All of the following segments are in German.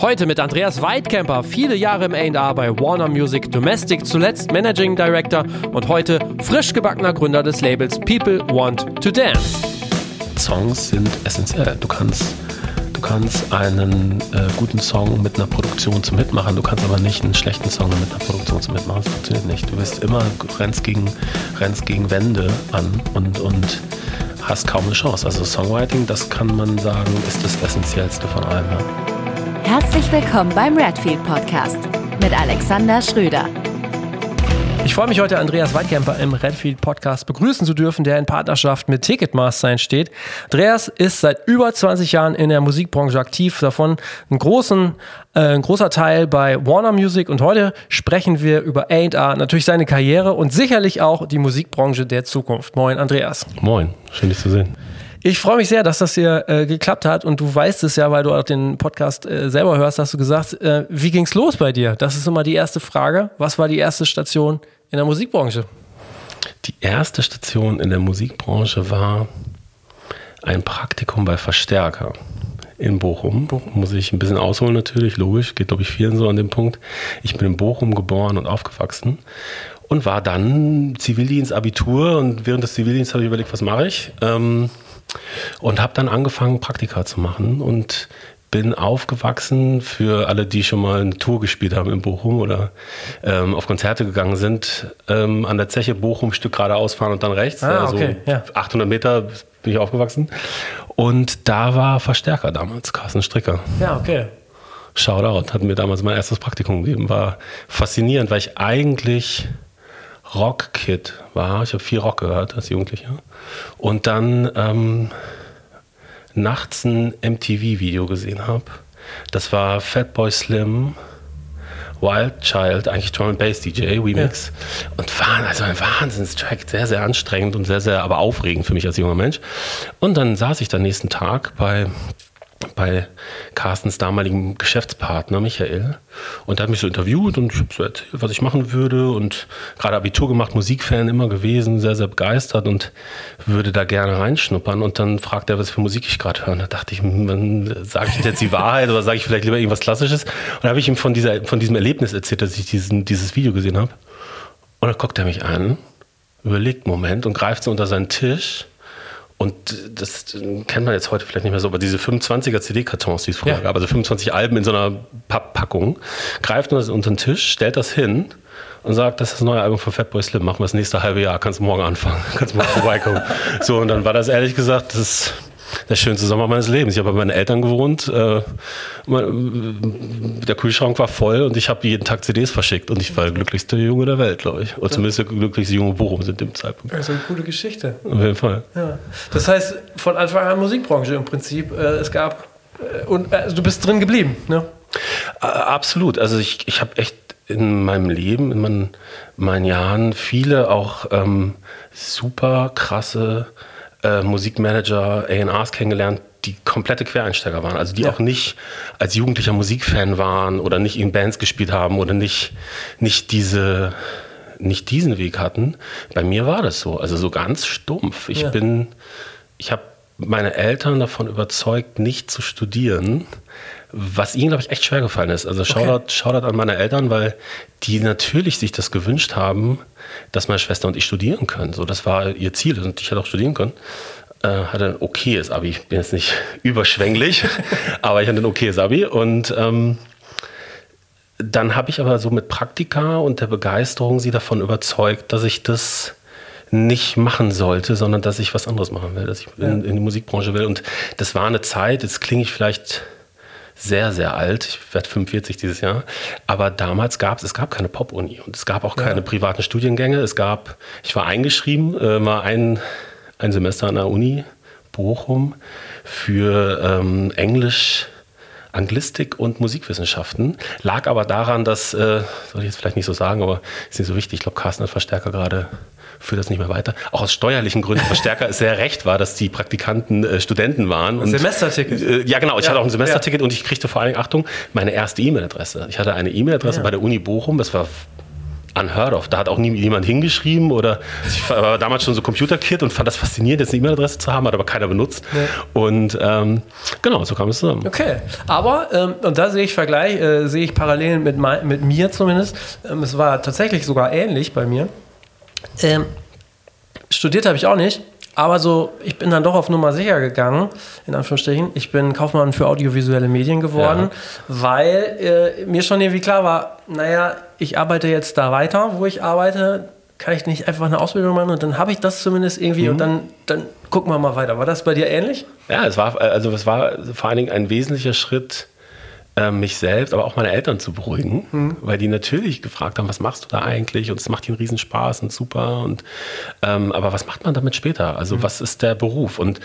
Heute mit Andreas Weidkemper, viele Jahre im A&R bei Warner Music Domestic, zuletzt Managing Director und heute frisch gebackener Gründer des Labels People Want to Dance. Songs sind essentiell. Du kannst, du kannst einen äh, guten Song mit einer Produktion zum Mitmachen, du kannst aber nicht einen schlechten Song mit einer Produktion zum Mitmachen. Das funktioniert nicht. Du bist immer, rennst gegen, rennst gegen Wände an und, und hast kaum eine Chance. Also Songwriting, das kann man sagen, ist das Essentiellste von allem. Ja. Herzlich willkommen beim Redfield Podcast mit Alexander Schröder. Ich freue mich heute, Andreas Weidkemper im Redfield Podcast begrüßen zu dürfen, der in Partnerschaft mit Ticketmaster entsteht. Andreas ist seit über 20 Jahren in der Musikbranche aktiv, davon ein, großen, äh, ein großer Teil bei Warner Music und heute sprechen wir über A&R, natürlich seine Karriere und sicherlich auch die Musikbranche der Zukunft. Moin, Andreas. Moin, schön dich zu sehen. Ich freue mich sehr, dass das hier äh, geklappt hat und du weißt es ja, weil du auch den Podcast äh, selber hörst, hast du gesagt, äh, wie ging's los bei dir? Das ist immer die erste Frage. Was war die erste Station in der Musikbranche? Die erste Station in der Musikbranche war ein Praktikum bei Verstärker in Bochum. Muss ich ein bisschen ausholen natürlich, logisch, geht glaube ich vielen so an dem Punkt. Ich bin in Bochum geboren und aufgewachsen und war dann Zivildienst, Abitur und während des Zivildienstes habe ich überlegt, was mache ich? Ähm, und habe dann angefangen, Praktika zu machen und bin aufgewachsen für alle, die schon mal eine Tour gespielt haben in Bochum oder ähm, auf Konzerte gegangen sind, ähm, an der Zeche Bochum Stück geradeaus fahren und dann rechts. Ah, also okay, ja. 800 Meter bin ich aufgewachsen. Und da war Verstärker damals, Carsten Stricker. Ja, okay. Shoutout, hat mir damals mein erstes Praktikum gegeben. War faszinierend, weil ich eigentlich Rockkid war. Ich habe viel Rock gehört als Jugendlicher. Und dann ähm, nachts ein MTV-Video gesehen habe. Das war Fatboy Slim, Wild Child, eigentlich Drum Bass DJ Remix. Ja. Und war also ein Wahnsinnstrack, sehr, sehr anstrengend und sehr, sehr aber aufregend für mich als junger Mensch. Und dann saß ich dann nächsten Tag bei bei Carstens damaligen Geschäftspartner Michael. Und der hat mich so interviewt und ich habe so erzählt, was ich machen würde. Und gerade Abitur gemacht, Musikfan immer gewesen, sehr, sehr begeistert und würde da gerne reinschnuppern. Und dann fragt er, was für Musik ich gerade höre. Und da dachte ich, hm, sage ich jetzt die Wahrheit oder sage ich vielleicht lieber irgendwas Klassisches? Und da habe ich ihm von, dieser, von diesem Erlebnis erzählt, dass ich diesen, dieses Video gesehen habe und dann guckt er mich an, überlegt einen Moment und greift so unter seinen Tisch und das kennt man jetzt heute vielleicht nicht mehr so, aber diese 25er CD-Kartons, die es früher ja. gab, also 25 Alben in so einer Papppackung, greift man das unter den Tisch, stellt das hin und sagt, das ist das neue Album von Fatboy Slim, machen wir das nächste halbe Jahr, kannst morgen anfangen, kannst morgen vorbeikommen. so, und dann war das ehrlich gesagt, das ist der schönste Sommer meines Lebens. Ich habe bei meinen Eltern gewohnt. Äh, der Kühlschrank war voll und ich habe jeden Tag CDs verschickt. Und ich war der glücklichste Junge der Welt, glaube ich. Oder zumindest der glücklichste Junge Bochum sind dem Zeitpunkt. Das ist eine coole Geschichte. Auf jeden Fall. Ja. Das heißt, von Anfang an Musikbranche im Prinzip. Äh, es gab. Äh, und also du bist drin geblieben, ne? Absolut. Also ich, ich habe echt in meinem Leben, in meinen, meinen Jahren viele auch ähm, super krasse äh, Musikmanager, A&Rs kennengelernt, die komplette Quereinsteiger waren. Also die ja. auch nicht als jugendlicher Musikfan waren oder nicht in Bands gespielt haben oder nicht, nicht diese nicht diesen Weg hatten. Bei mir war das so, also so ganz stumpf. Ich ja. bin, ich habe meine Eltern davon überzeugt, nicht zu studieren, was ihnen, glaube ich, echt schwer gefallen ist. Also Shoutout, okay. Shoutout an meine Eltern, weil die natürlich sich das gewünscht haben, dass meine Schwester und ich studieren können. So, das war ihr Ziel und ich hätte auch studieren können. Äh, hatte ein okayes Abi. Ich bin jetzt nicht überschwänglich, aber ich hatte ein okayes Abi. Und ähm, dann habe ich aber so mit Praktika und der Begeisterung sie davon überzeugt, dass ich das nicht machen sollte, sondern dass ich was anderes machen will, dass ich in, in die Musikbranche will. Und das war eine Zeit, jetzt klinge ich vielleicht sehr, sehr alt. Ich werde 45 dieses Jahr. Aber damals gab es, es gab keine Pop-Uni und es gab auch keine ja. privaten Studiengänge. Es gab, ich war eingeschrieben, äh, war ein, ein Semester an der Uni Bochum für ähm, Englisch, Anglistik und Musikwissenschaften. Lag aber daran, dass, äh, soll ich jetzt vielleicht nicht so sagen, aber ist nicht so wichtig. Ich glaube, Carsten hat Verstärker gerade führe das nicht mehr weiter. Auch aus steuerlichen Gründen, was stärker sehr recht war, dass die Praktikanten äh, Studenten waren. Und, Semesterticket. Äh, ja, genau. Ich ja, hatte auch ein Semesterticket ja. und ich kriegte vor allem, Achtung, meine erste E-Mail-Adresse. Ich hatte eine E-Mail-Adresse ja. bei der Uni Bochum. Das war unheard of. Da hat auch nie jemand hingeschrieben oder ich war damals schon so Computerkid und fand das faszinierend, jetzt eine E-Mail-Adresse zu haben, hat aber keiner benutzt. Ja. Und ähm, genau, so kam es zusammen. Okay, aber, ähm, und da sehe ich Vergleich, äh, sehe ich Parallelen mit, mit mir zumindest. Ähm, es war tatsächlich sogar ähnlich bei mir. Ähm, studiert habe ich auch nicht. Aber so, ich bin dann doch auf Nummer sicher gegangen, in Anführungsstrichen. Ich bin Kaufmann für audiovisuelle Medien geworden, ja. weil äh, mir schon irgendwie klar war, naja, ich arbeite jetzt da weiter, wo ich arbeite. Kann ich nicht einfach eine Ausbildung machen und dann habe ich das zumindest irgendwie mhm. und dann, dann gucken wir mal weiter. War das bei dir ähnlich? Ja, es war, also es war vor allen Dingen ein wesentlicher Schritt, äh, mich selbst, aber auch meine Eltern zu beruhigen, mhm. weil die natürlich gefragt haben, was machst du da eigentlich? Und es macht ihnen Riesenspaß und super. Und ähm, aber was macht man damit später? Also mhm. was ist der Beruf? Und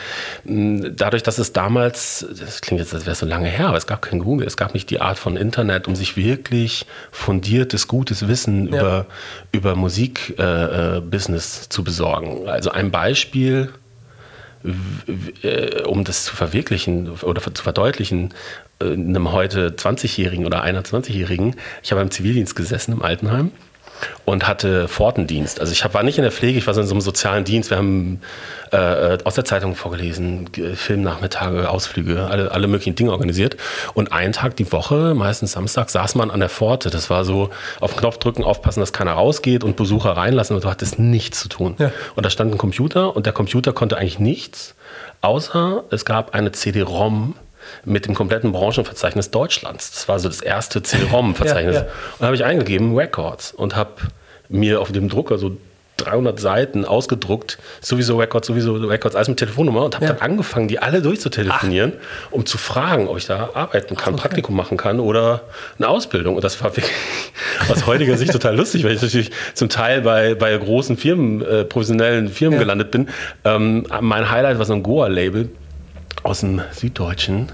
mh, dadurch, dass es damals, das klingt jetzt, als wäre es so lange her, aber es gab kein Google, es gab nicht die Art von Internet, um sich wirklich fundiertes, gutes Wissen ja. über, über Musikbusiness äh, äh zu besorgen. Also ein Beispiel äh, um das zu verwirklichen oder zu verdeutlichen, einem heute 20-Jährigen oder einer 20-Jährigen, ich habe im Zivildienst gesessen im Altenheim und hatte Pfortendienst. Also ich war nicht in der Pflege, ich war so in so einem sozialen Dienst. Wir haben äh aus der Zeitung vorgelesen, Filmnachmittage, Ausflüge, alle, alle möglichen Dinge organisiert. Und einen Tag die Woche, meistens Samstag, saß man an der Pforte. Das war so, auf den Knopf drücken, aufpassen, dass keiner rausgeht und Besucher reinlassen. Und du hattest nichts zu tun. Ja. Und da stand ein Computer und der Computer konnte eigentlich nichts, außer es gab eine CD-ROM mit dem kompletten Branchenverzeichnis Deutschlands. Das war so das erste CD-ROM-Verzeichnis. ja, ja. Und da habe ich eingegeben Records und habe mir auf dem Drucker so 300 Seiten ausgedruckt, sowieso Records, sowieso Records, alles mit Telefonnummer und habe ja. dann angefangen, die alle durchzutelefonieren, Ach. um zu fragen, ob ich da arbeiten kann, okay. Praktikum machen kann oder eine Ausbildung. Und das war wirklich aus heutiger Sicht total lustig, weil ich natürlich zum Teil bei, bei großen Firmen, äh, professionellen Firmen ja. gelandet bin. Ähm, mein Highlight war so ein Goa-Label aus dem Süddeutschen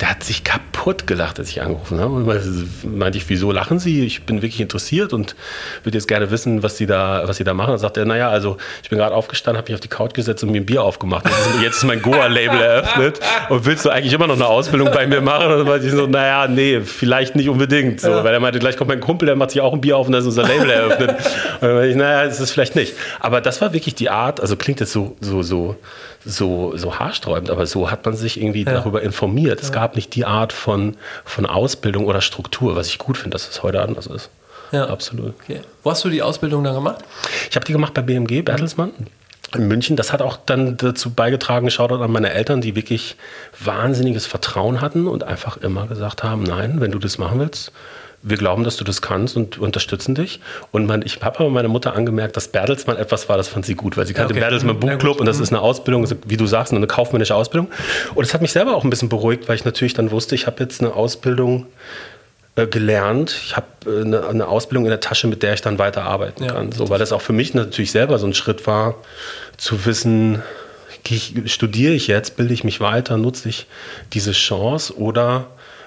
der hat sich kaputt gelacht, als ich angerufen habe. Und meinte ich, wieso lachen Sie? Ich bin wirklich interessiert und würde jetzt gerne wissen, was Sie da, was Sie da machen. Und sagt er, naja, also ich bin gerade aufgestanden, habe mich auf die Couch gesetzt und mir ein Bier aufgemacht. Und jetzt ist mein Goa-Label eröffnet. Und willst du eigentlich immer noch eine Ausbildung bei mir machen? Und dann meinte ich so, naja, nee, vielleicht nicht unbedingt. So, ja. Weil er meinte, gleich kommt mein Kumpel, der macht sich auch ein Bier auf und dann ist unser Label eröffnet. Und dann meinte ich, naja, das ist vielleicht nicht. Aber das war wirklich die Art, also klingt jetzt so, so, so so, so haarsträubend, aber so hat man sich irgendwie ja. darüber informiert. Es gab nicht die Art von, von Ausbildung oder Struktur, was ich gut finde, dass es heute anders ist. Ja. Absolut. Okay. Wo hast du die Ausbildung dann gemacht? Ich habe die gemacht bei BMG, Bertelsmann. In München, das hat auch dann dazu beigetragen, Shoutout an meine Eltern, die wirklich wahnsinniges Vertrauen hatten und einfach immer gesagt haben, nein, wenn du das machen willst, wir glauben, dass du das kannst und unterstützen dich. Und mein, ich habe aber meiner Mutter angemerkt, dass Bertelsmann etwas war, das fand sie gut, weil sie kannte okay. Bertelsmann mhm. Buchclub und das ist eine Ausbildung, wie du sagst, eine kaufmännische Ausbildung. Und es hat mich selber auch ein bisschen beruhigt, weil ich natürlich dann wusste, ich habe jetzt eine Ausbildung äh, gelernt. Ich habe äh, eine, eine, Ausbildung in der Tasche, mit der ich dann weiter arbeiten ja. kann. So, weil das auch für mich natürlich selber so ein Schritt war, zu wissen, ich, studiere ich jetzt, bilde ich mich weiter, nutze ich diese Chance oder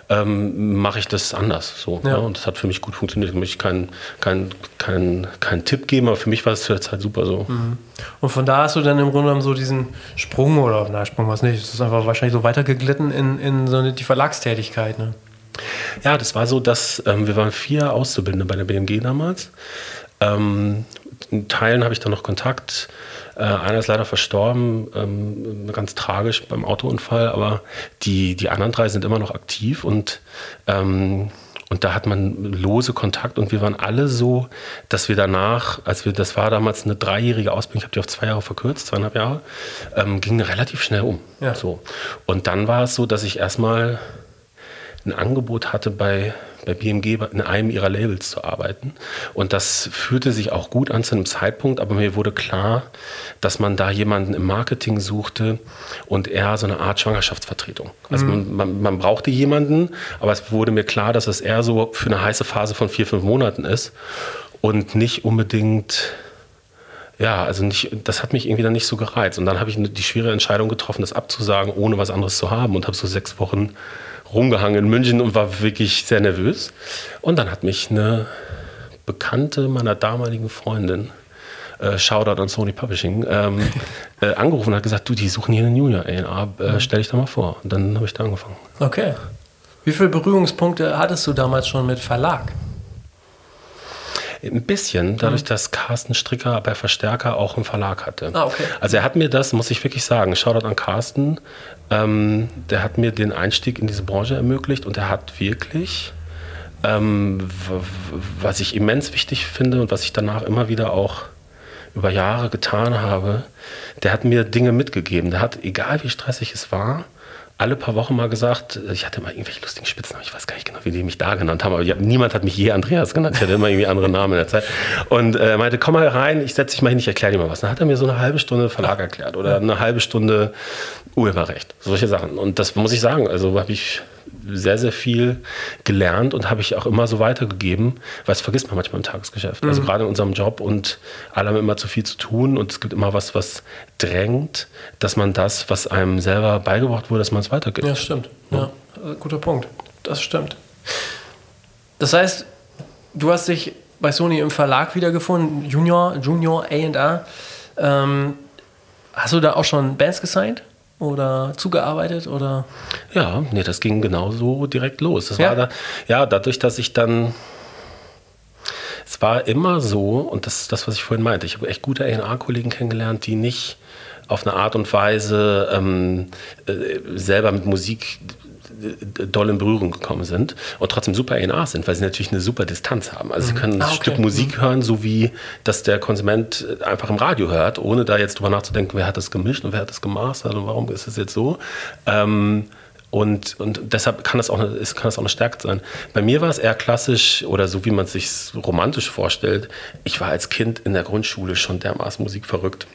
ähm, mache ich das anders. So, ja. Ja, und das hat für mich gut funktioniert. Ich möchte keinen kein, kein, kein Tipp geben, aber für mich war es zu der Zeit super so. Mhm. Und von da hast du dann im Grunde genommen so diesen Sprung oder, na, Sprung war es nicht, es ist einfach wahrscheinlich so weitergeglitten in, in so eine, die Verlagstätigkeit. Ne? Ja, das war so, dass ähm, wir waren vier Auszubildende bei der BMG damals. Ähm, in Teilen habe ich dann noch Kontakt. Äh, einer ist leider verstorben, ähm, ganz tragisch beim Autounfall, aber die, die anderen drei sind immer noch aktiv und ähm, und da hat man lose Kontakt und wir waren alle so, dass wir danach, als wir, das war damals eine dreijährige Ausbildung, ich habe die auf zwei Jahre verkürzt, zweieinhalb Jahre, ähm, ging relativ schnell um. Ja. So. Und dann war es so, dass ich erstmal ein Angebot hatte bei bei BMG in einem ihrer Labels zu arbeiten. Und das fühlte sich auch gut an zu einem Zeitpunkt, aber mir wurde klar, dass man da jemanden im Marketing suchte und eher so eine Art Schwangerschaftsvertretung. Also mhm. man, man, brauchte jemanden, aber es wurde mir klar, dass es eher so für eine heiße Phase von vier, fünf Monaten ist und nicht unbedingt ja, also nicht, das hat mich irgendwie dann nicht so gereizt. Und dann habe ich die schwere Entscheidung getroffen, das abzusagen, ohne was anderes zu haben und habe so sechs Wochen rumgehangen in München und war wirklich sehr nervös. Und dann hat mich eine Bekannte meiner damaligen Freundin, äh, Shoutout an Sony Publishing, ähm, äh, angerufen und hat gesagt, du, die suchen hier einen Junior A&R, äh, mhm. stell dich da mal vor. Und dann habe ich da angefangen. Okay. Wie viele Berührungspunkte hattest du damals schon mit Verlag? Ein bisschen, dadurch, dass Carsten Stricker bei Verstärker auch einen Verlag hatte. Ah, okay. Also er hat mir das, muss ich wirklich sagen, Shoutout an Carsten, ähm, der hat mir den Einstieg in diese Branche ermöglicht und er hat wirklich, ähm, was ich immens wichtig finde und was ich danach immer wieder auch über Jahre getan habe, der hat mir Dinge mitgegeben. Der hat, egal wie stressig es war, alle paar Wochen mal gesagt, ich hatte mal irgendwelche lustigen Spitznamen, ich weiß gar nicht genau, wie die mich da genannt haben, aber hab, niemand hat mich je Andreas genannt, ich hatte immer irgendwie andere Namen in der Zeit. Und äh, meinte, komm mal rein, ich setze dich mal hin, ich erkläre dir mal was. Dann hat er mir so eine halbe Stunde Verlag erklärt oder eine halbe Stunde Urheberrecht, solche Sachen. Und das muss ich sagen, also habe ich sehr, sehr viel gelernt und habe ich auch immer so weitergegeben, weil es vergisst man manchmal im Tagesgeschäft. Also gerade in unserem Job und alle haben immer zu viel zu tun und es gibt immer was, was drängt, dass man das, was einem selber beigebracht wurde, dass man es weitergibt. Ja, stimmt. Ja, äh, guter Punkt. Das stimmt. Das heißt, du hast dich bei Sony im Verlag wiedergefunden, Junior, Junior A&R. Ähm, hast du da auch schon Bands gesigned oder zugearbeitet oder? Ja, nee, das ging genauso direkt los. Das Ja? war da, ja, dadurch, dass ich dann. Es war immer so, und das ist das, was ich vorhin meinte, ich habe echt gute A&R-Kollegen kennengelernt, die nicht auf eine Art und Weise ähm, äh, selber mit Musik doll in Berührung gekommen sind und trotzdem super A&R sind, weil sie natürlich eine super Distanz haben. Also sie können ein Ah, okay. Stück Musik hören, so wie das der Konsument einfach im Radio hört, ohne da jetzt drüber nachzudenken, wer hat das gemischt und wer hat das gemastert und warum ist es jetzt so. Ähm, und, und deshalb kann das, auch eine, kann das auch eine Stärke sein. Bei mir war es eher klassisch oder so, wie man es sich romantisch vorstellt. Ich war als Kind in der Grundschule schon dermaßen musikverrückt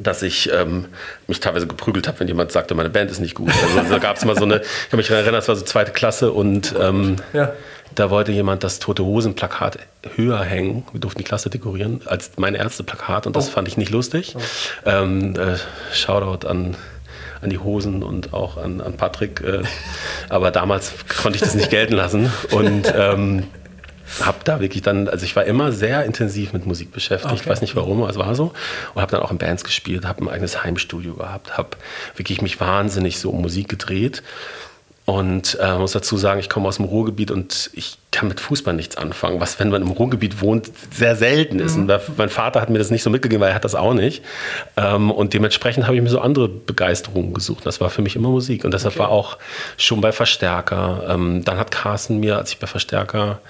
dass ich ähm, mich teilweise geprügelt habe, wenn jemand sagte, meine Band ist nicht gut. Also da gab es mal so eine, ich kann mich erinnern, das war so zweite Klasse und ähm, Ja. da wollte jemand das Tote Hosen Plakat höher hängen. Wir durften die Klasse dekorieren als mein Ärzteplakat und das Oh. fand ich nicht lustig. Ähm, äh, Shoutout an an die Hosen und auch an, an Patrick. Äh, aber damals konnte ich das nicht gelten lassen und ähm, habe da wirklich dann, also ich war immer sehr intensiv mit Musik beschäftigt, ich Okay. weiß nicht warum, aber es war so. Und habe dann auch in Bands gespielt, habe ein eigenes Heimstudio gehabt, habe wirklich mich wahnsinnig so um Musik gedreht. Und äh, muss dazu sagen, ich komme aus dem Ruhrgebiet und ich kann mit Fußball nichts anfangen, was, wenn man im Ruhrgebiet wohnt, sehr selten ist. Und mein Vater hat mir das nicht so mitgegeben, weil er hat das auch nicht. Ähm, und dementsprechend habe ich mir so andere Begeisterungen gesucht. Das war für mich immer Musik. Und deshalb war auch schon bei Verstärker. Ähm, dann hat Carsten mir, als ich bei Verstärker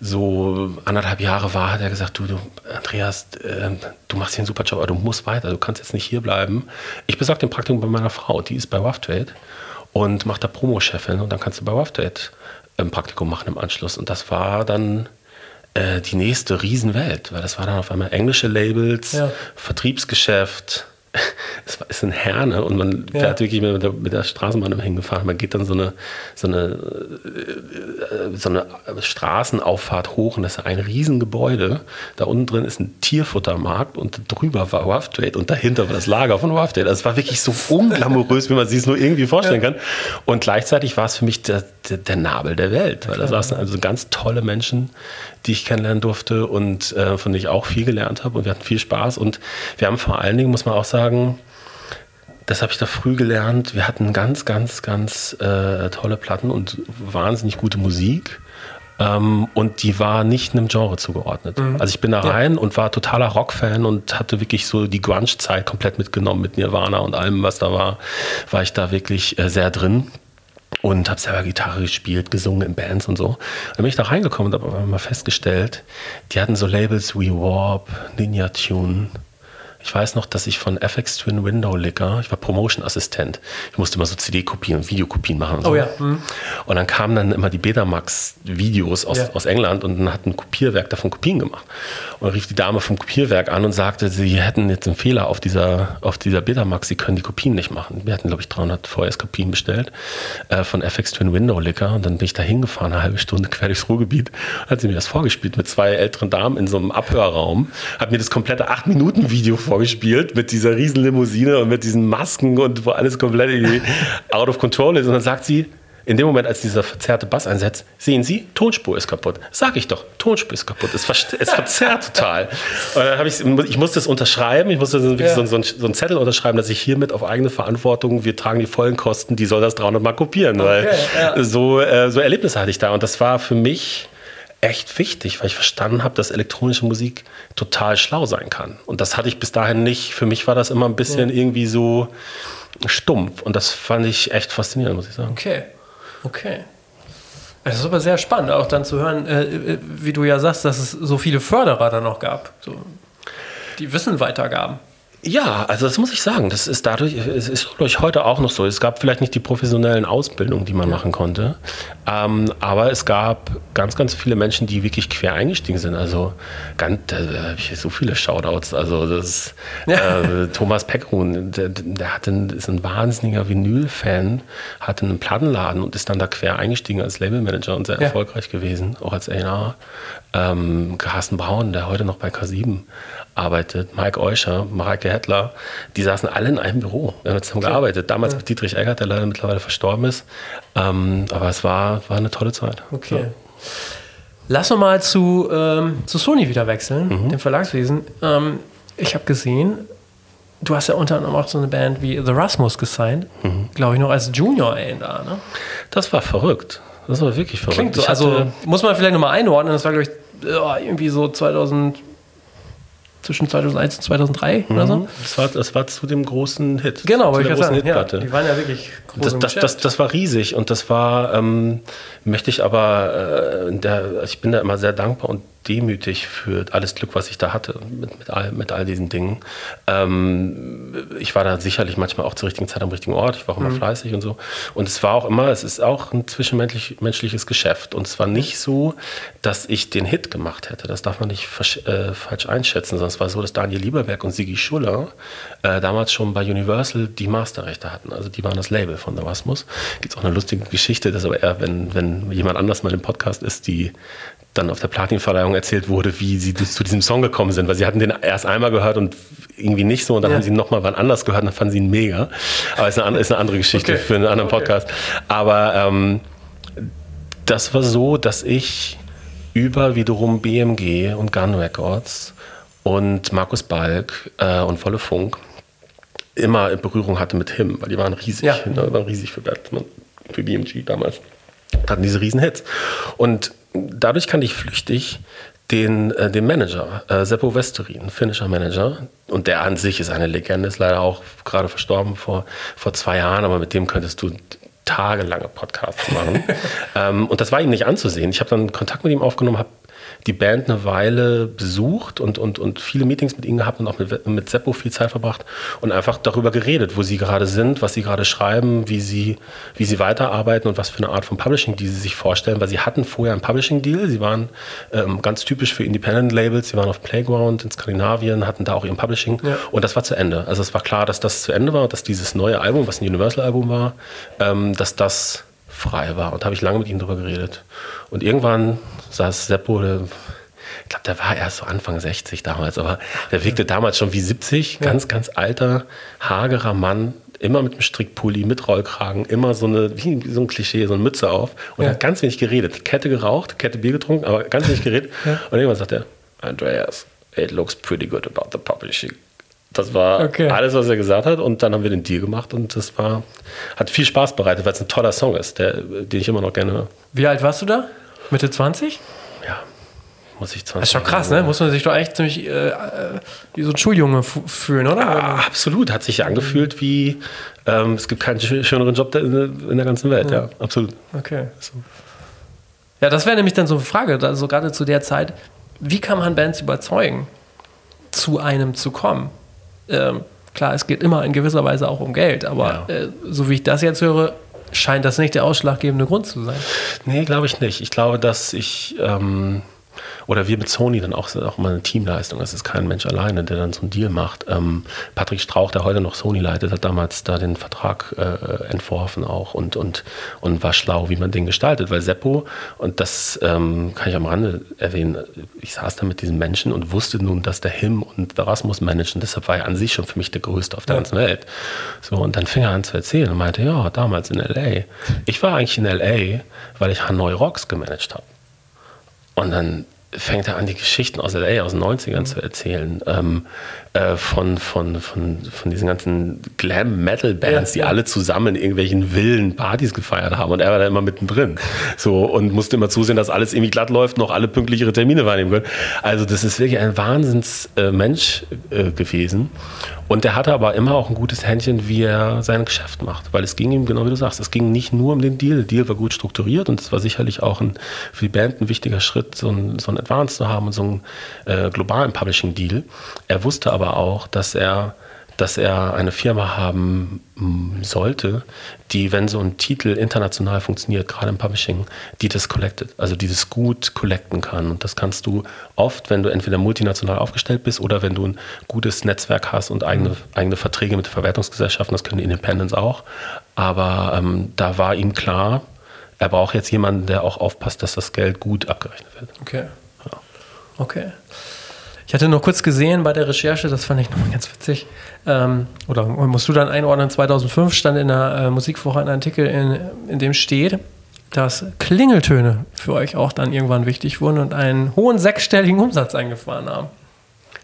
so anderthalb Jahre war, hat er gesagt, du, du Andreas, äh, du machst hier einen super Job, aber du musst weiter, du kannst jetzt nicht hier bleiben. Ich besorge den Praktikum bei meiner Frau, die ist bei Rough Trade und macht da Promo-Chefin und dann kannst du bei Trade ein Praktikum machen im Anschluss. Und das war dann äh, die nächste Riesenwelt, weil das war dann auf einmal englische Labels, Ja. Vertriebsgeschäft. Es ist ein Herne und man Ja. fährt wirklich mit der, mit der Straßenbahn immer hingefahren. Man geht dann so eine, so eine, äh, so eine Straßenauffahrt hoch und das ist ein Riesengebäude. Da unten drin ist ein Tierfuttermarkt und drüber war Rough Trade und dahinter war das Lager von Rough Trade. Also es war wirklich so unglamourös, wie man sich es nur irgendwie vorstellen kann. Und gleichzeitig war es für mich der, der, der Nabel der Welt, weil da saßen also ganz tolle Menschen, die ich kennenlernen durfte und äh, von denen ich auch viel gelernt habe und wir hatten viel Spaß und wir haben vor allen Dingen, muss man auch sagen, das habe ich da früh gelernt. Wir hatten ganz, ganz, ganz äh, tolle Platten und wahnsinnig gute Musik. Ähm, und die war nicht einem Genre zugeordnet. Also ich bin da rein und war totaler Rock-Fan und hatte wirklich so die Grunge-Zeit komplett mitgenommen mit Nirvana und allem, was da war, war ich da wirklich äh, sehr drin und habe selber Gitarre gespielt, gesungen in Bands und so. Dann bin ich da reingekommen und habe aber mal festgestellt, die hatten so Labels wie Warp, Ninja Tune. Ich weiß noch, dass ich von FX Twin Window Licker, ich war Promotion-Assistent. Ich musste immer so CD-Kopien und Videokopien machen. Und so. Oh ja. Mhm. Und dann kamen dann immer die Betamax-Videos aus, Ja. aus England und dann hat ein Kopierwerk davon Kopien gemacht. Und dann rief die Dame vom Kopierwerk an und sagte, sie hätten jetzt einen Fehler auf dieser, auf dieser Betamax, sie können die Kopien nicht machen. Wir hatten, glaube ich, 300 VS-Kopien bestellt äh, von FX Twin Window Licker und dann bin ich da hingefahren, eine halbe Stunde quer durchs Ruhrgebiet, hat sie mir das vorgespielt mit zwei älteren Damen in so einem Abhörraum, hat mir das komplette 8-Minuten-Video vorgespielt mit dieser riesen Limousine und mit diesen Masken und wo alles komplett out of control ist und dann sagt sie, in dem Moment, als dieser verzerrte Bass einsetzt, sehen Sie, Tonspur ist kaputt. Sag ich doch, Tonspur ist kaputt. Es, ver es verzerrt total. Und dann habe ich, ich musste das unterschreiben, ich musste wirklich Ja. so, so, einen- so einen Zettel unterschreiben, dass ich hiermit auf eigene Verantwortung, wir tragen die vollen Kosten, die soll das 300 Mal kopieren. weil ja. so, äh, so Erlebnisse hatte ich da. Und das war für mich echt wichtig, weil ich verstanden habe, dass elektronische Musik total schlau sein kann. Und das hatte ich bis dahin nicht. Für mich war das immer ein bisschen ja. irgendwie so stumpf. Und das fand ich echt faszinierend, muss ich sagen. Okay, okay. Es ist aber sehr spannend, auch dann zu hören, äh, äh, wie du ja sagst, dass es so viele Förderer dann noch gab, so, die Wissen weitergaben. Ja, also das muss ich sagen. Das ist dadurch, es ist durch heute auch noch so. Es gab vielleicht nicht die professionellen Ausbildungen, die man machen konnte, ähm, aber es gab ganz, ganz viele Menschen, die wirklich quer eingestiegen sind. Also ganz, da habe ich so viele Shoutouts. Also das äh, Thomas Peckrun, der, der hatte einen, ist ein wahnsinniger Vinyl-Fan, hatte einen Plattenladen und ist dann da quer eingestiegen als Labelmanager und sehr ja. erfolgreich gewesen, auch als A&R. Ähm, Carsten Braun, der heute noch bei K7 arbeitet, Mike Euscher, Mareike Hettler, die saßen alle in einem Büro. Wir haben zusammen okay. gearbeitet. Damals ja. mit Dietrich Eggert, der leider mittlerweile verstorben ist. Ähm, aber es war, war eine tolle Zeit. Okay. Ja. Lass uns mal zu, ähm, zu Sony wieder wechseln, mhm. dem Verlagswesen. Ähm, ich habe gesehen, du hast ja unter anderem auch so eine Band wie The Rasmus gesigned, mhm. glaube ich, noch als Junior A&R, ne? Das war verrückt. Das war wirklich verrückt. Klingt so. Also muss man vielleicht nochmal einordnen. Das war, glaube ich, irgendwie so 2000 zwischen 2001 und 2003 mhm. oder so. Das war, das war zu dem großen Hit. Genau, zu der großen sagen, Hitplatte. Ja, die waren ja wirklich groß das, das, das, das, war riesig und das war, ähm, möchte ich aber, äh, der, ich bin da immer sehr dankbar und demütig für alles Glück, was ich da hatte mit, mit, all, mit all diesen Dingen. Ähm, ich war da sicherlich manchmal auch zur richtigen Zeit am richtigen Ort. Ich war auch immer mhm. fleißig und so. Und es war auch immer, es ist auch ein zwischenmenschliches Geschäft. Und es war nicht so, dass ich den Hit gemacht hätte. Das darf man nicht äh, falsch einschätzen, sondern es war so, dass Daniel Lieberberg und Sigi Schuller äh, damals schon bei Universal die Masterrechte hatten. Also die waren das Label von Erasmus. Gibt es auch eine lustige Geschichte, das aber eher, wenn, wenn jemand anders mal im Podcast ist, die dann auf der Platinverleihung erzählt wurde, wie sie zu diesem Song gekommen sind, weil sie hatten den erst einmal gehört und irgendwie nicht so und dann ja. haben sie ihn nochmal wann anders gehört und dann fanden sie ihn mega. Aber ist eine, ist eine andere Geschichte okay. für einen anderen Podcast. Okay. Aber ähm, das war so, dass ich über wiederum BMG und Gun Records und Markus Balk äh, und Volle Funk immer Berührung hatte mit Him, weil die waren riesig, ja. ne, waren riesig für Batman, für BMG damals. Hatten diese riesen Hits. Und dadurch kannte ich flüchtig den, äh, den Manager, äh, Seppo Westerin, finnischer Manager. Und der an sich ist eine Legende, ist leider auch gerade verstorben vor, vor zwei Jahren, aber mit dem könntest du tagelange Podcasts machen. ähm, und das war ihm nicht anzusehen. Ich habe dann Kontakt mit ihm aufgenommen, habe die Band eine Weile besucht und, und, und viele Meetings mit ihnen gehabt und auch mit, mit Seppo viel Zeit verbracht und einfach darüber geredet, wo sie gerade sind, was sie gerade schreiben, wie sie, wie sie weiterarbeiten und was für eine Art von Publishing, die sie sich vorstellen, weil sie hatten vorher einen Publishing-Deal, sie waren ähm, ganz typisch für Independent-Labels, sie waren auf Playground in Skandinavien, hatten da auch ihren Publishing ja. und das war zu Ende. Also es war klar, dass das zu Ende war und dass dieses neue Album, was ein Universal-Album war, ähm, dass das frei war. Und habe ich lange mit ihm darüber geredet. Und irgendwann saß Seppo, der, ich glaube, der war erst so Anfang 60 damals, aber der wirkte damals schon wie 70, ja. ganz, ganz alter, hagerer Mann, immer mit einem Strickpulli, mit Rollkragen, immer so eine, wie so ein Klischee, so eine Mütze auf und ja. hat ganz wenig geredet. Kette geraucht, Kette Bier getrunken, aber ganz wenig geredet. Ja. Und irgendwann sagt er, Andreas, it looks pretty good about the publishing. Das war okay. alles, was er gesagt hat. Und dann haben wir den Deal gemacht und das war, hat viel Spaß bereitet, weil es ein toller Song ist, der, den ich immer noch gerne höre. Wie alt warst du da? Mitte 20? Ja, muss ich 20. Das ist schon krass, ne? Muss man sich doch eigentlich ziemlich äh, äh wie so ein Schuljunge fühlen, oder? Ja, absolut. Hat sich angefühlt wie, ähm, es gibt keinen schöneren Job in, der ganzen Welt. Ja, ja absolut. Okay. Ja, das wäre nämlich dann so eine Frage, also gerade zu der Zeit, wie kann man Bands überzeugen, zu einem zu kommen? Ähm, klar, es geht immer in gewisser Weise auch um Geld, aber ja. äh, so wie ich das jetzt höre, scheint das nicht der ausschlaggebende Grund zu sein. Nee, glaube ich nicht. Ich glaube, dass ich ähm, oder wir mit Sony dann auch, auch immer eine Teamleistung. Es ist kein Mensch alleine, der dann so einen Deal macht. Ähm, Patrick Strauch, der heute noch Sony leitet, hat damals da den Vertrag äh, entworfen auch und, und, und war schlau, wie man den gestaltet. Weil Seppo, und das ähm, kann ich am Rande erwähnen, ich saß da mit diesen Menschen und wusste nun, dass der Him und Erasmus managen. Deshalb war er an sich schon für mich der Größte auf der ja. ganzen Welt. So, und dann fing er an zu erzählen und meinte, ja, damals in L.A. Ich war eigentlich in L.A., weil ich Hanoi Rocks gemanagt habe. Und dann fängt er an, die Geschichten aus LA, aus den 90ern mhm. zu erzählen. Ähm, äh, von, von, von, von diesen ganzen Glam-Metal-Bands, die alle zusammen in irgendwelchen Villen Partys gefeiert haben. Und er war da immer mittendrin. So, und musste immer zusehen, dass alles irgendwie glatt läuft, noch alle pünktlich ihre Termine wahrnehmen können. Also, das ist wirklich ein Wahnsinnsmensch äh, äh, gewesen. Und der hatte aber immer auch ein gutes Händchen, wie er sein Geschäft macht. Weil es ging ihm, genau wie du sagst, es ging nicht nur um den Deal. Der Deal war gut strukturiert und es war sicherlich auch ein, für die Band ein wichtiger Schritt, so ein, so ein Advance zu haben und so einen äh, globalen Publishing-Deal. Er wusste aber auch, dass er dass er eine Firma haben mm, sollte, die, wenn so ein Titel international funktioniert, gerade im Publishing, die das collectet, also die das gut collecten kann. Und das kannst du oft, wenn du entweder multinational aufgestellt bist oder wenn du ein gutes Netzwerk hast und eigene, mhm. eigene Verträge mit Verwertungsgesellschaften, das können die Independents auch. Aber ähm, da war ihm klar, er braucht jetzt jemanden, der auch aufpasst, dass das Geld gut abgerechnet wird. Okay. Okay. Ich hatte noch kurz gesehen bei der Recherche, das fand ich nochmal ganz witzig, ähm, oder musst du dann einordnen, 2005 stand in der äh, Musikwoche ein Artikel, in, in dem steht, dass Klingeltöne für euch auch dann irgendwann wichtig wurden und einen hohen sechsstelligen Umsatz eingefahren haben.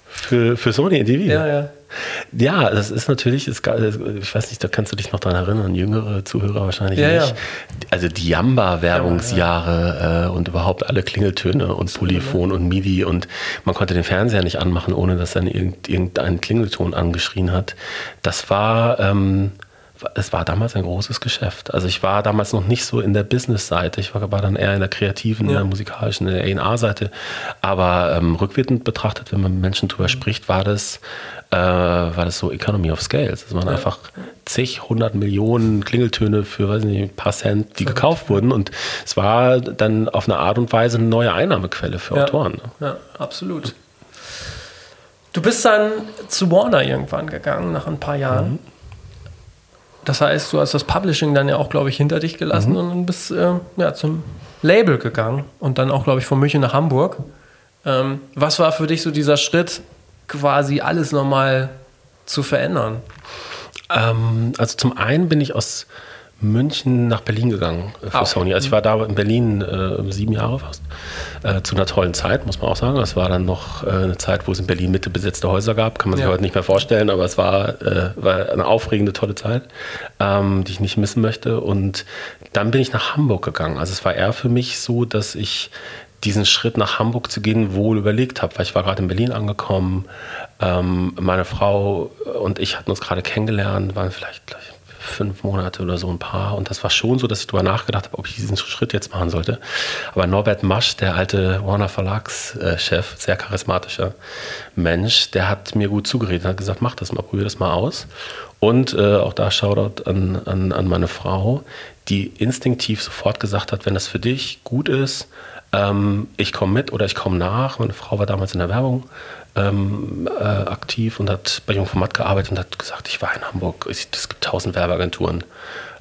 Für, für Sony TV? Ja, ja. Ja, das ist natürlich, ich weiß nicht, da kannst du dich noch daran erinnern, jüngere Zuhörer wahrscheinlich ja, nicht. Ja. Also die Jamba-Werbungsjahre ja, äh, und überhaupt alle Klingeltöne und Polyphon und MIDI und man konnte den Fernseher nicht anmachen, ohne dass dann irgendein Klingelton angeschrien hat. Das war, ähm, es war damals ein großes Geschäft. Also ich war damals noch nicht so in der Business-Seite, ich war, war, dann eher in der kreativen, ja. in der musikalischen, in der A&R-Seite. Aber ähm, rückwirkend betrachtet, wenn man mit Menschen drüber spricht, war das, äh, war das so Economy of Scales. Es waren ja. einfach zig, hundert Millionen Klingeltöne für, weiß nicht, ein paar Cent, die gekauft wurden. Und es war dann auf eine Art und Weise eine neue Einnahmequelle für ja. Autoren. Ja, absolut. Du bist dann zu Warner irgendwann gegangen, nach ein paar Jahren. Mhm. Das heißt, du hast das Publishing dann ja auch, glaube ich, hinter dich gelassen mhm. und bist äh, ja, zum Label gegangen und dann auch, glaube ich, von München nach Hamburg. Ähm, was war für dich so dieser Schritt, quasi alles nochmal zu verändern? Ähm, also zum einen bin ich aus München nach Berlin gegangen äh, für ah, okay. Sony. Also ich war da in Berlin äh, sieben Jahre fast. Äh, zu einer tollen Zeit, muss man auch sagen. Das war dann noch äh, eine Zeit, wo es in Berlin Mitte besetzte Häuser gab. Kann man sich ja. heute nicht mehr vorstellen, aber es war, äh, war eine aufregende, tolle Zeit, ähm, die ich nicht missen möchte. Und dann bin ich nach Hamburg gegangen. Also es war eher für mich so, dass ich diesen Schritt nach Hamburg zu gehen wohl überlegt habe, weil ich war gerade in Berlin angekommen. Ähm, meine Frau und ich hatten uns gerade kennengelernt, waren vielleicht gleich fünf Monate oder so ein paar. Und das war schon so, dass ich darüber nachgedacht habe, ob ich diesen Schritt jetzt machen sollte. Aber Norbert Masch, der alte Warner Verlagschef, sehr charismatischer Mensch, der hat mir gut zugeredet, hat gesagt, mach das mal, probier das mal aus. Und äh, auch da Shoutout an, an, an meine Frau, die instinktiv sofort gesagt hat, wenn das für dich gut ist, ähm, ich komme mit oder ich komme nach. Meine Frau war damals in der Werbung ähm, äh, aktiv und hat bei Jungformat gearbeitet und hat gesagt, ich war in Hamburg, es gibt tausend Werbeagenturen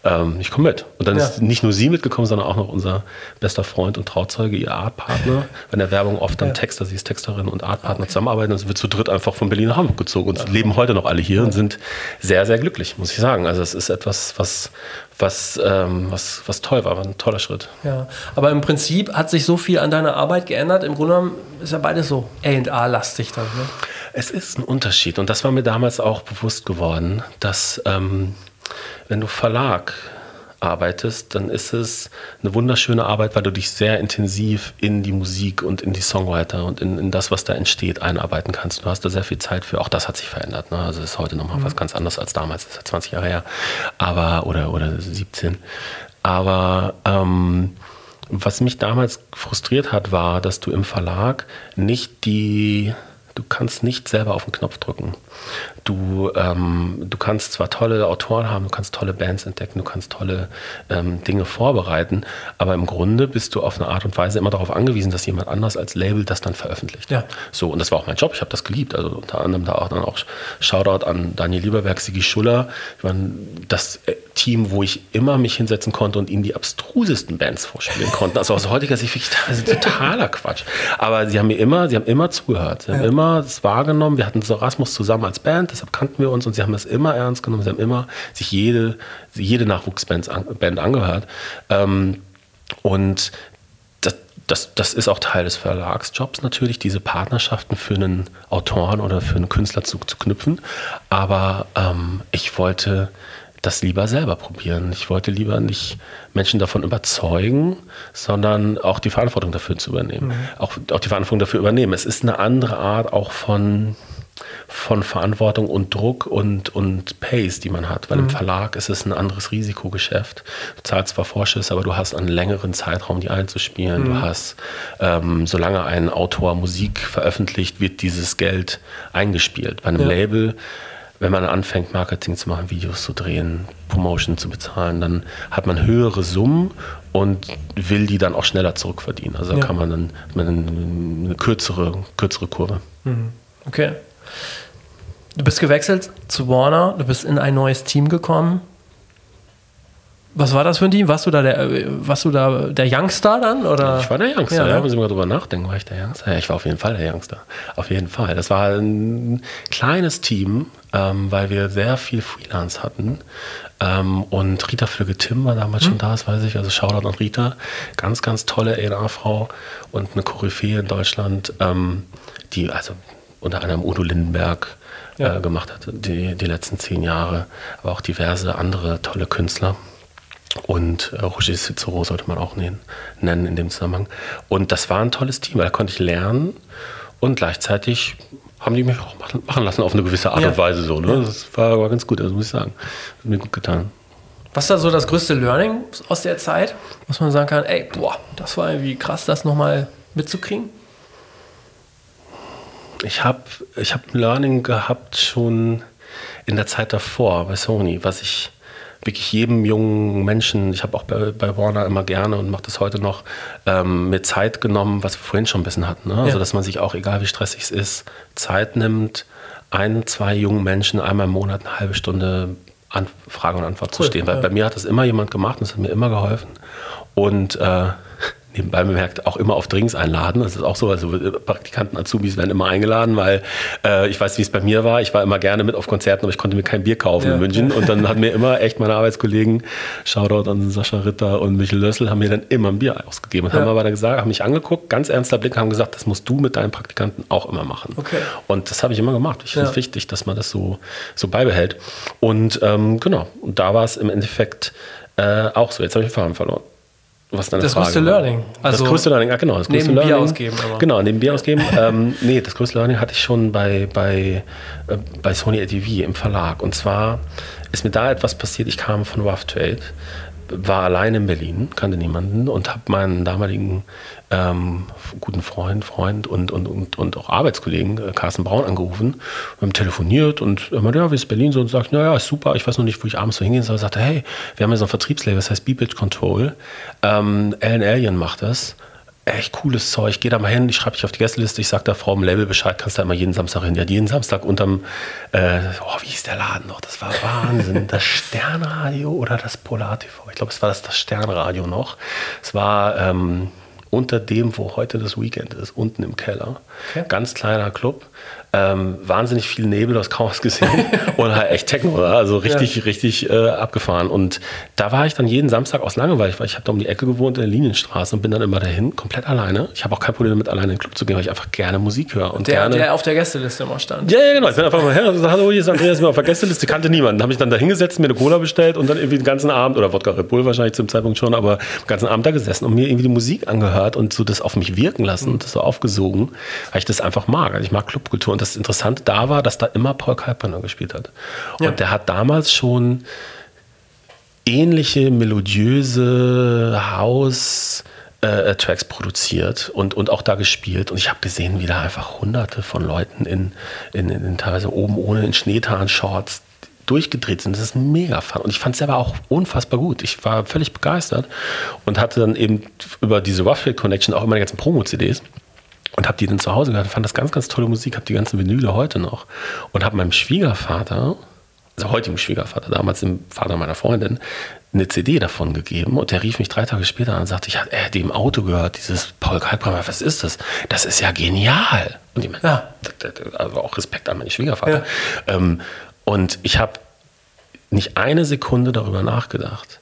ähm, ich komme mit. Und dann ja. ist nicht nur sie mitgekommen, sondern auch noch unser bester Freund und Trauzeuge, ihr Artpartner. Bei der Werbung oft dann ja. Texter, sie ist Texterin und Artpartner okay. zusammenarbeiten. Also wird zu dritt einfach von Berlin nach Hamburg gezogen und ja. leben heute noch alle hier und sind sehr, sehr glücklich, muss ich sagen. Also es ist etwas, was, was, ähm, was, was toll war, war ein toller Schritt. Ja, aber im Prinzip hat sich so viel an deiner Arbeit geändert. Im Grunde genommen ist ja beides so A&A-lastig dann. Ne? Es ist ein Unterschied und das war mir damals auch bewusst geworden, dass ähm, wenn du Verlag arbeitest, dann ist es eine wunderschöne Arbeit, weil du dich sehr intensiv in die Musik und in die Songwriter und in, in das, was da entsteht, einarbeiten kannst. Du hast da sehr viel Zeit für. Auch das hat sich verändert. Ne? Also ist heute nochmal mhm. was ganz anderes als damals. Das ist ja 20 Jahre her. Aber, oder, oder 17. Aber ähm, was mich damals frustriert hat, war, dass du im Verlag nicht die du kannst nicht selber auf den Knopf drücken. Du, ähm, du kannst zwar tolle Autoren haben, du kannst tolle Bands entdecken, du kannst tolle ähm, Dinge vorbereiten, aber im Grunde bist du auf eine Art und Weise immer darauf angewiesen, dass jemand anders als Label das dann veröffentlicht. Ja. So, und das war auch mein Job, ich habe das geliebt. Also unter anderem da auch dann auch Shoutout an Daniel Lieberberg, Sigi Schuller. Ich meine, das äh, Team, wo ich immer mich hinsetzen konnte und ihnen die abstrusesten Bands vorspielen konnte. Also aus heutiger Sicht wirklich also totaler Quatsch. Aber sie haben mir immer, sie haben immer zugehört. Sie haben ja. immer das wahrgenommen. Wir hatten so Rasmus zusammen als Band, deshalb kannten wir uns und sie haben das immer ernst genommen. Sie haben immer sich jede, jede Nachwuchsband Band angehört. Ähm, und das, das ist auch Teil des Verlagsjobs natürlich, diese Partnerschaften für einen Autoren oder für einen Künstler zu, zu knüpfen. Aber ähm, ich wollte das lieber selber probieren. Ich wollte lieber nicht Menschen davon überzeugen, sondern auch die Verantwortung dafür zu übernehmen. Mhm. Auch, auch die Verantwortung dafür übernehmen. Es ist eine andere Art auch von von Verantwortung und Druck und, und Pace, die man hat. Weil mhm. im Verlag ist es ein anderes Risikogeschäft. Du zahlst zwar Vorschuss, aber du hast einen längeren Zeitraum, die einzuspielen. Mhm. Du hast, ähm, solange ein Autor Musik veröffentlicht, wird dieses Geld eingespielt. Bei einem ja. Label wenn man anfängt, Marketing zu machen, Videos zu drehen, Promotion zu bezahlen, dann hat man höhere Summen und will die dann auch schneller zurückverdienen. Also ja. kann man dann eine, eine kürzere, kürzere Kurve. Mhm. Okay. Du bist gewechselt zu Warner, du bist in ein neues Team gekommen. Was war das für ein Team? Warst du da der, warst du da der Youngster dann? Oder? Ich war der Youngster, ja. ja. Muss ich mal drüber nachdenken, war ich der Youngster? Ja, ich war auf jeden Fall der Youngster. Auf jeden Fall. Das war ein kleines Team, ähm, weil wir sehr viel Freelance hatten. Ähm, und Rita Flügge-Tim war damals mhm. schon da, das weiß ich. Also Shoutout an Rita. Ganz, ganz tolle A&R-Frau und eine Koryphäe in Deutschland, ähm, die, also unter anderem Udo Lindenberg ja. äh, gemacht hat, die, die letzten zehn Jahre, aber auch diverse andere tolle Künstler. Und äh, Roger Cicero sollte man auch nennen, nennen in dem Zusammenhang. Und das war ein tolles Team, weil da konnte ich lernen und gleichzeitig haben die mich auch machen lassen auf eine gewisse Art ja. und Weise so. Ne? Das war, war ganz gut, also muss ich sagen. Hat mir gut getan. Was ist da so das größte Learning aus der Zeit? Was man sagen kann, ey, boah, das war irgendwie krass, das nochmal mitzukriegen? Ich habe ich hab ein Learning gehabt schon in der Zeit davor bei Sony, was ich wirklich jedem jungen Menschen, ich habe auch bei, bei, Warner immer gerne und mache das heute noch, ähm, mir Zeit genommen, was wir vorhin schon ein bisschen hatten. Ne? Also, ja. dass man sich auch, egal wie stressig es ist, Zeit nimmt, ein, zwei jungen Menschen einmal im Monat eine halbe Stunde an Frage und Antwort cool, zu stehen. Weil ja. bei mir hat das immer jemand gemacht und das hat mir immer geholfen. Und äh, nebenbei bemerkt auch immer auf Drinks einladen. Das ist auch so, also äh, Praktikanten, Azubis werden immer eingeladen, weil äh, ich weiß, wie es bei mir war. Ich war immer gerne mit auf Konzerten, aber ich konnte mir kein Bier kaufen ja. in München. Und dann hat mir immer echt meine Arbeitskollegen, Shoutout an Sascha Ritter und Michel Lössel, haben mir dann immer ein Bier ausgegeben und ja. haben aber dann gesagt, haben mich angeguckt, ganz ernster Blick, haben gesagt, das musst du mit deinen Praktikanten auch immer machen. Okay. Und das habe ich immer gemacht. Ich finde es wichtig, dass man das so, so beibehält. Und ähm, genau, und da war es im Endeffekt äh, auch so. Jetzt habe ich den Faden verloren. Was deine das Frage? größte Learning. Also das größte Learning, ah, genau. Das neben Learning, Bier ausgeben. Aber. Genau, neben Bier ausgeben. ähm, nee, das größte Learning hatte ich schon bei, bei, äh, bei Sony ATV im Verlag. Und zwar ist mir da etwas passiert. Ich kam von Rough Trade, war allein in Berlin, kannte niemanden und habe meinen damaligen ähm, guten Freund, Freund und, und, und, und auch Arbeitskollegen, äh, Carsten Braun, angerufen. Wir haben telefoniert und er meinte, ja, wie ist Berlin so? Und sagt, naja, ist super, ich weiß noch nicht, wo ich abends so hingehen soll. Er sagte, hey, wir haben ja so ein Vertriebslabel, das heißt Beat Control. Ähm, Alan Alien macht das echt cooles Zeug, geh da mal hin, ich schreibe dich auf die Gästeliste, ich sag der Frau im Label Bescheid, kannst da immer jeden Samstag hin. Ja, jeden Samstag unterm, äh, oh, wie hieß der Laden noch? Das war Wahnsinn. Das Sternradio oder das Polar TV? Ich glaube, es war das, das Sternradio noch. Es war ähm, unter dem, wo heute das Weekend ist, unten im Keller. Okay. Ganz kleiner Club. Ähm, wahnsinnig viel Nebel, du hast kaum was gesehen. und halt echt Techno, oder? also richtig, ja. richtig äh, abgefahren. Und da war ich dann jeden Samstag aus Langeweile, weil ich habe da um die Ecke gewohnt in der Linienstraße und bin dann immer dahin, komplett alleine. Ich habe auch kein Problem damit, alleine in den Club zu gehen, weil ich einfach gerne Musik höre. Und der, gerne, der auf der Gästeliste immer stand. Ja, ja, genau. Ich bin einfach mal her und gesagt, hallo, hier ist Andreas, mir auf der Gästeliste, kannte niemanden. Habe ich dann da hingesetzt, mir eine Cola bestellt und dann irgendwie den ganzen Abend, oder Wodka Red Bull wahrscheinlich zum Zeitpunkt schon, aber den ganzen Abend da gesessen und mir irgendwie die Musik angehört und so das auf mich wirken lassen mhm. und das so aufgesogen, weil ich das einfach mag. Also ich mag Clubkultur und das Interessante da war, dass da immer Paul Kalkbrenner gespielt hat. Und ja. der hat damals schon ähnliche melodiöse House- äh, Tracks produziert und, und auch da gespielt. Und ich habe gesehen, wie da einfach hunderte von Leuten in, in, in, in teilweise oben ohne in Schneetarn-Shorts durchgedreht sind. Das ist mega fun. Und ich fand es selber auch unfassbar gut. Ich war völlig begeistert und hatte dann eben über diese Roughfield Connection auch immer die ganzen Promo-CDs und habe die dann zu Hause gehört, fand das ganz, ganz tolle Musik, habe die ganzen Vinyle heute noch und habe meinem Schwiegervater, also heutigen Schwiegervater, damals dem Vater meiner Freundin, eine CD davon gegeben und der rief mich drei Tage später an und sagte, ich hatte er im Auto gehört, dieses Paul Kalkbrenner, was ist das? Das ist ja genial. Und ich meine, ja, also auch Respekt an meinen Schwiegervater. Ja. Ähm, und ich habe nicht eine Sekunde darüber nachgedacht,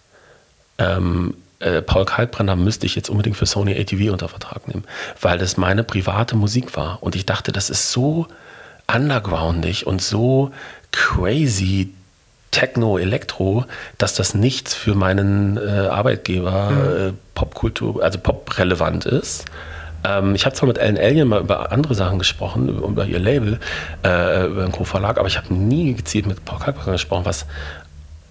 ähm, äh, Paul Kalkbrenner müsste ich jetzt unbedingt für Sony ATV unter Vertrag nehmen, weil das meine private Musik war. Und ich dachte, das ist so undergroundig und so crazy Techno, Elektro, dass das nichts für meinen äh, Arbeitgeber mhm. äh, Popkultur, also Pop relevant ist. Ähm, ich habe zwar mit Ellen Alien mal über andere Sachen gesprochen, über, über ihr Label, äh, über den Co-Verlag, aber ich habe nie gezielt mit Paul Kalkbrenner gesprochen, was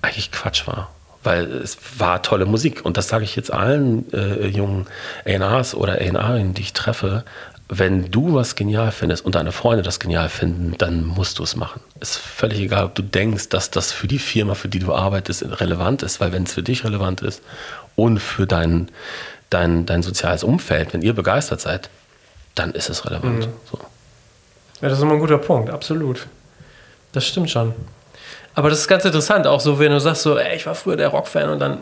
eigentlich Quatsch war weil es war tolle Musik. Und das sage ich jetzt allen äh, jungen ANAs oder ANAinnen, die ich treffe. Wenn du was genial findest und deine Freunde das genial finden, dann musst du es machen. Ist völlig egal, ob du denkst, dass das für die Firma, für die du arbeitest, relevant ist, weil wenn es für dich relevant ist und für dein, dein, dein soziales Umfeld, wenn ihr begeistert seid, dann ist es relevant. Mhm. So. Ja, das ist immer ein guter Punkt, absolut. Das stimmt schon. Aber das ist ganz interessant, auch so, wenn du sagst, so, ey, ich war früher der Rockfan und dann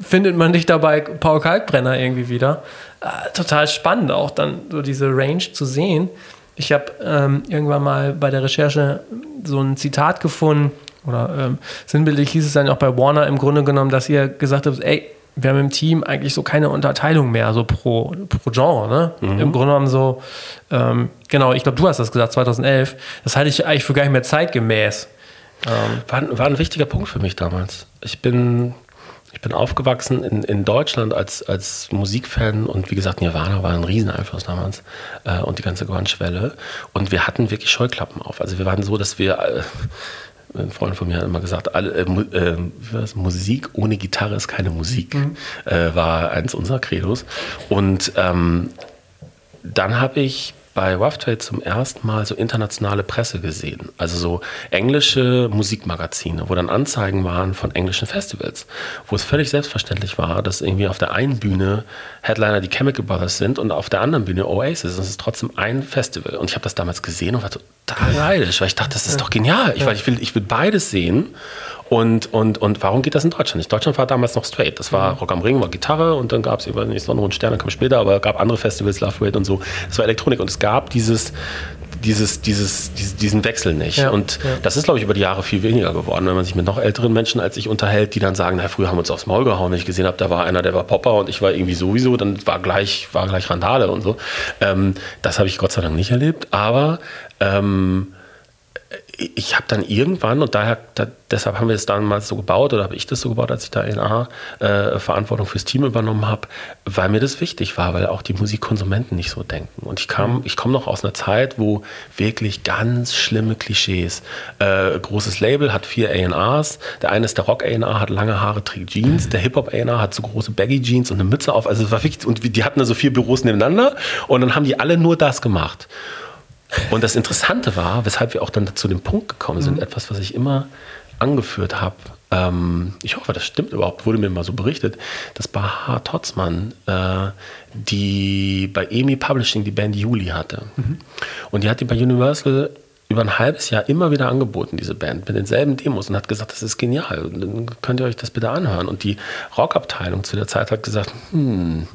findet man dich dabei Paul Kalkbrenner irgendwie wieder. Äh, total spannend auch dann so diese Range zu sehen. Ich habe ähm, irgendwann mal bei der Recherche so ein Zitat gefunden, oder ähm, sinnbildlich hieß es dann auch bei Warner im Grunde genommen, dass ihr gesagt habt, ey, wir haben im Team eigentlich so keine Unterteilung mehr, so pro, pro Genre. Ne? Mhm. Im Grunde genommen so, ähm, genau, ich glaube, du hast das gesagt, 2011. Das halte ich eigentlich für gar nicht mehr zeitgemäß. Ähm, war, war, ein wichtiger Punkt für mich damals. Ich bin, ich bin aufgewachsen in, in Deutschland als, als Musikfan und wie gesagt, Nirvana war ein Rieseneinfluss damals äh, und die ganze Grunge-Welle. Und wir hatten wirklich Scheuklappen auf. Also wir waren so, dass wir. Äh, ein Freund von mir hat immer gesagt, alle, äh, äh, Musik ohne Gitarre ist keine Musik, mhm. äh, war eins unserer Credos. Und ähm, dann habe ich bei Rough Trade zum ersten Mal so internationale Presse gesehen. Also so englische Musikmagazine, wo dann Anzeigen waren von englischen Festivals, wo es völlig selbstverständlich war, dass irgendwie auf der einen Bühne Headliner die Chemical Brothers sind und auf der anderen Bühne Oasis. Das ist trotzdem ein Festival. Und ich habe das damals gesehen und war total neidisch, weil ich dachte, das ist doch genial. Ich, ich, will, ich will beides sehen. Und, und, und warum geht das in Deutschland nicht? Deutschland war damals noch straight. Das war mhm. Rock am Ring, war Gitarre und dann gab es über Sonne und Sterne kam später, aber es gab andere Festivals, Love Rate und so. Das war Elektronik und es gab dieses, dieses, dieses, diesen Wechsel nicht. Ja, und ja. das ist, glaube ich, über die Jahre viel weniger geworden, wenn man sich mit noch älteren Menschen als ich unterhält, die dann sagen, na, früher haben wir uns aufs Maul gehauen, wenn ich gesehen habe, da war einer, der war Popper und ich war irgendwie sowieso, dann war gleich, war gleich Randale und so. Ähm, das habe ich Gott sei Dank nicht erlebt, aber ähm, ich habe dann irgendwann, und daher, da, deshalb haben wir es damals so gebaut, oder habe ich das so gebaut, als ich da in A äh, Verantwortung fürs Team übernommen habe, weil mir das wichtig war, weil auch die Musikkonsumenten nicht so denken. Und ich ich komme noch aus einer Zeit, wo wirklich ganz schlimme Klischees. Äh, großes Label hat vier A&Rs. Der eine ist der Rock A&R, hat lange Haare, trägt Jeans. Der Hip Hop A&R hat so große Baggy Jeans und eine Mütze auf. Also es war wirklich, und die hatten da so vier Büros nebeneinander und dann haben die alle nur das gemacht. Und das Interessante war, weshalb wir auch dann zu dem Punkt gekommen sind, mhm. etwas, was ich immer angeführt habe. Ähm, ich hoffe, das stimmt überhaupt, wurde mir mal so berichtet, dass Bahar Totzmann, äh, die bei EMI Publishing die Band Juli hatte. Mhm. Und die hat die bei Universal über ein halbes Jahr immer wieder angeboten, diese Band, mit denselben Demos und hat gesagt, das ist genial, dann könnt ihr euch das bitte anhören. Und die Rockabteilung zu der Zeit hat gesagt, hm,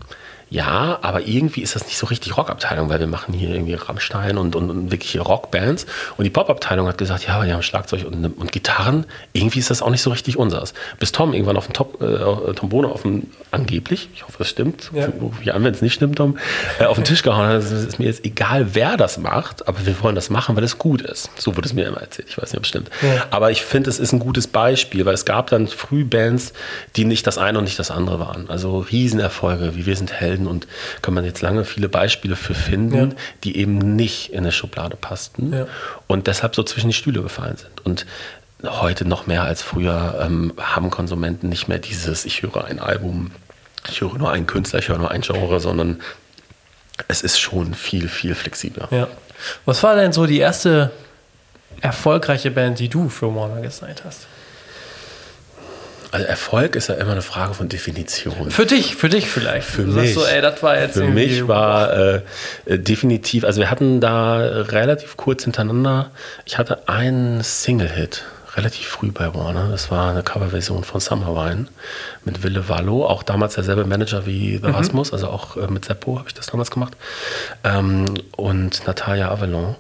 ja, aber irgendwie ist das nicht so richtig Rockabteilung, weil wir machen hier irgendwie Rammstein und, und, und wirklich Rockbands. Und die Popabteilung hat gesagt, ja, wir haben Schlagzeug und, und, Gitarren. Irgendwie ist das auch nicht so richtig unseres. Bis Tom irgendwann auf dem Top, äh, Tom Bohne auf dem, angeblich, ich hoffe, es stimmt, ja. ja wenn es nicht stimmt, Tom, äh, auf den Tisch gehauen hat. Es ist mir jetzt egal, wer das macht, aber wir wollen das machen, weil es gut ist. So wurde es mir immer erzählt. Ich weiß nicht, ob es stimmt. Ja. Aber ich finde, es ist ein gutes Beispiel, weil es gab dann früh Bands, die nicht das eine und nicht das andere waren. Also Riesenerfolge, wie wir sind Helden bilden und kann man jetzt lange viele Beispiele für finden, ja. die eben nicht in eine Schublade passten ja. und deshalb so zwischen die Stühle gefallen sind. Und heute noch mehr als früher ähm, haben Konsumenten nicht mehr dieses, ich höre ein Album, ich höre nur einen Künstler, ich höre nur ein Genre, sondern es ist schon viel, viel flexibler. Ja. Was war denn so die erste erfolgreiche Band, die du für Warner gesigned hast? Also Erfolg ist ja immer eine Frage von Definition. Für dich, für dich vielleicht. Für du mich. So, ey, war für mich war äh, definitiv, also wir hatten da relativ kurz hintereinander, ich hatte einen Single-Hit relativ früh bei Warner. Das war eine Coverversion von Summer Wine mit Wille Wallo, auch damals derselbe Manager wie The mhm. Rasmus, also auch äh, mit Seppo habe ich das damals gemacht. Ähm, und Natalia Avalon.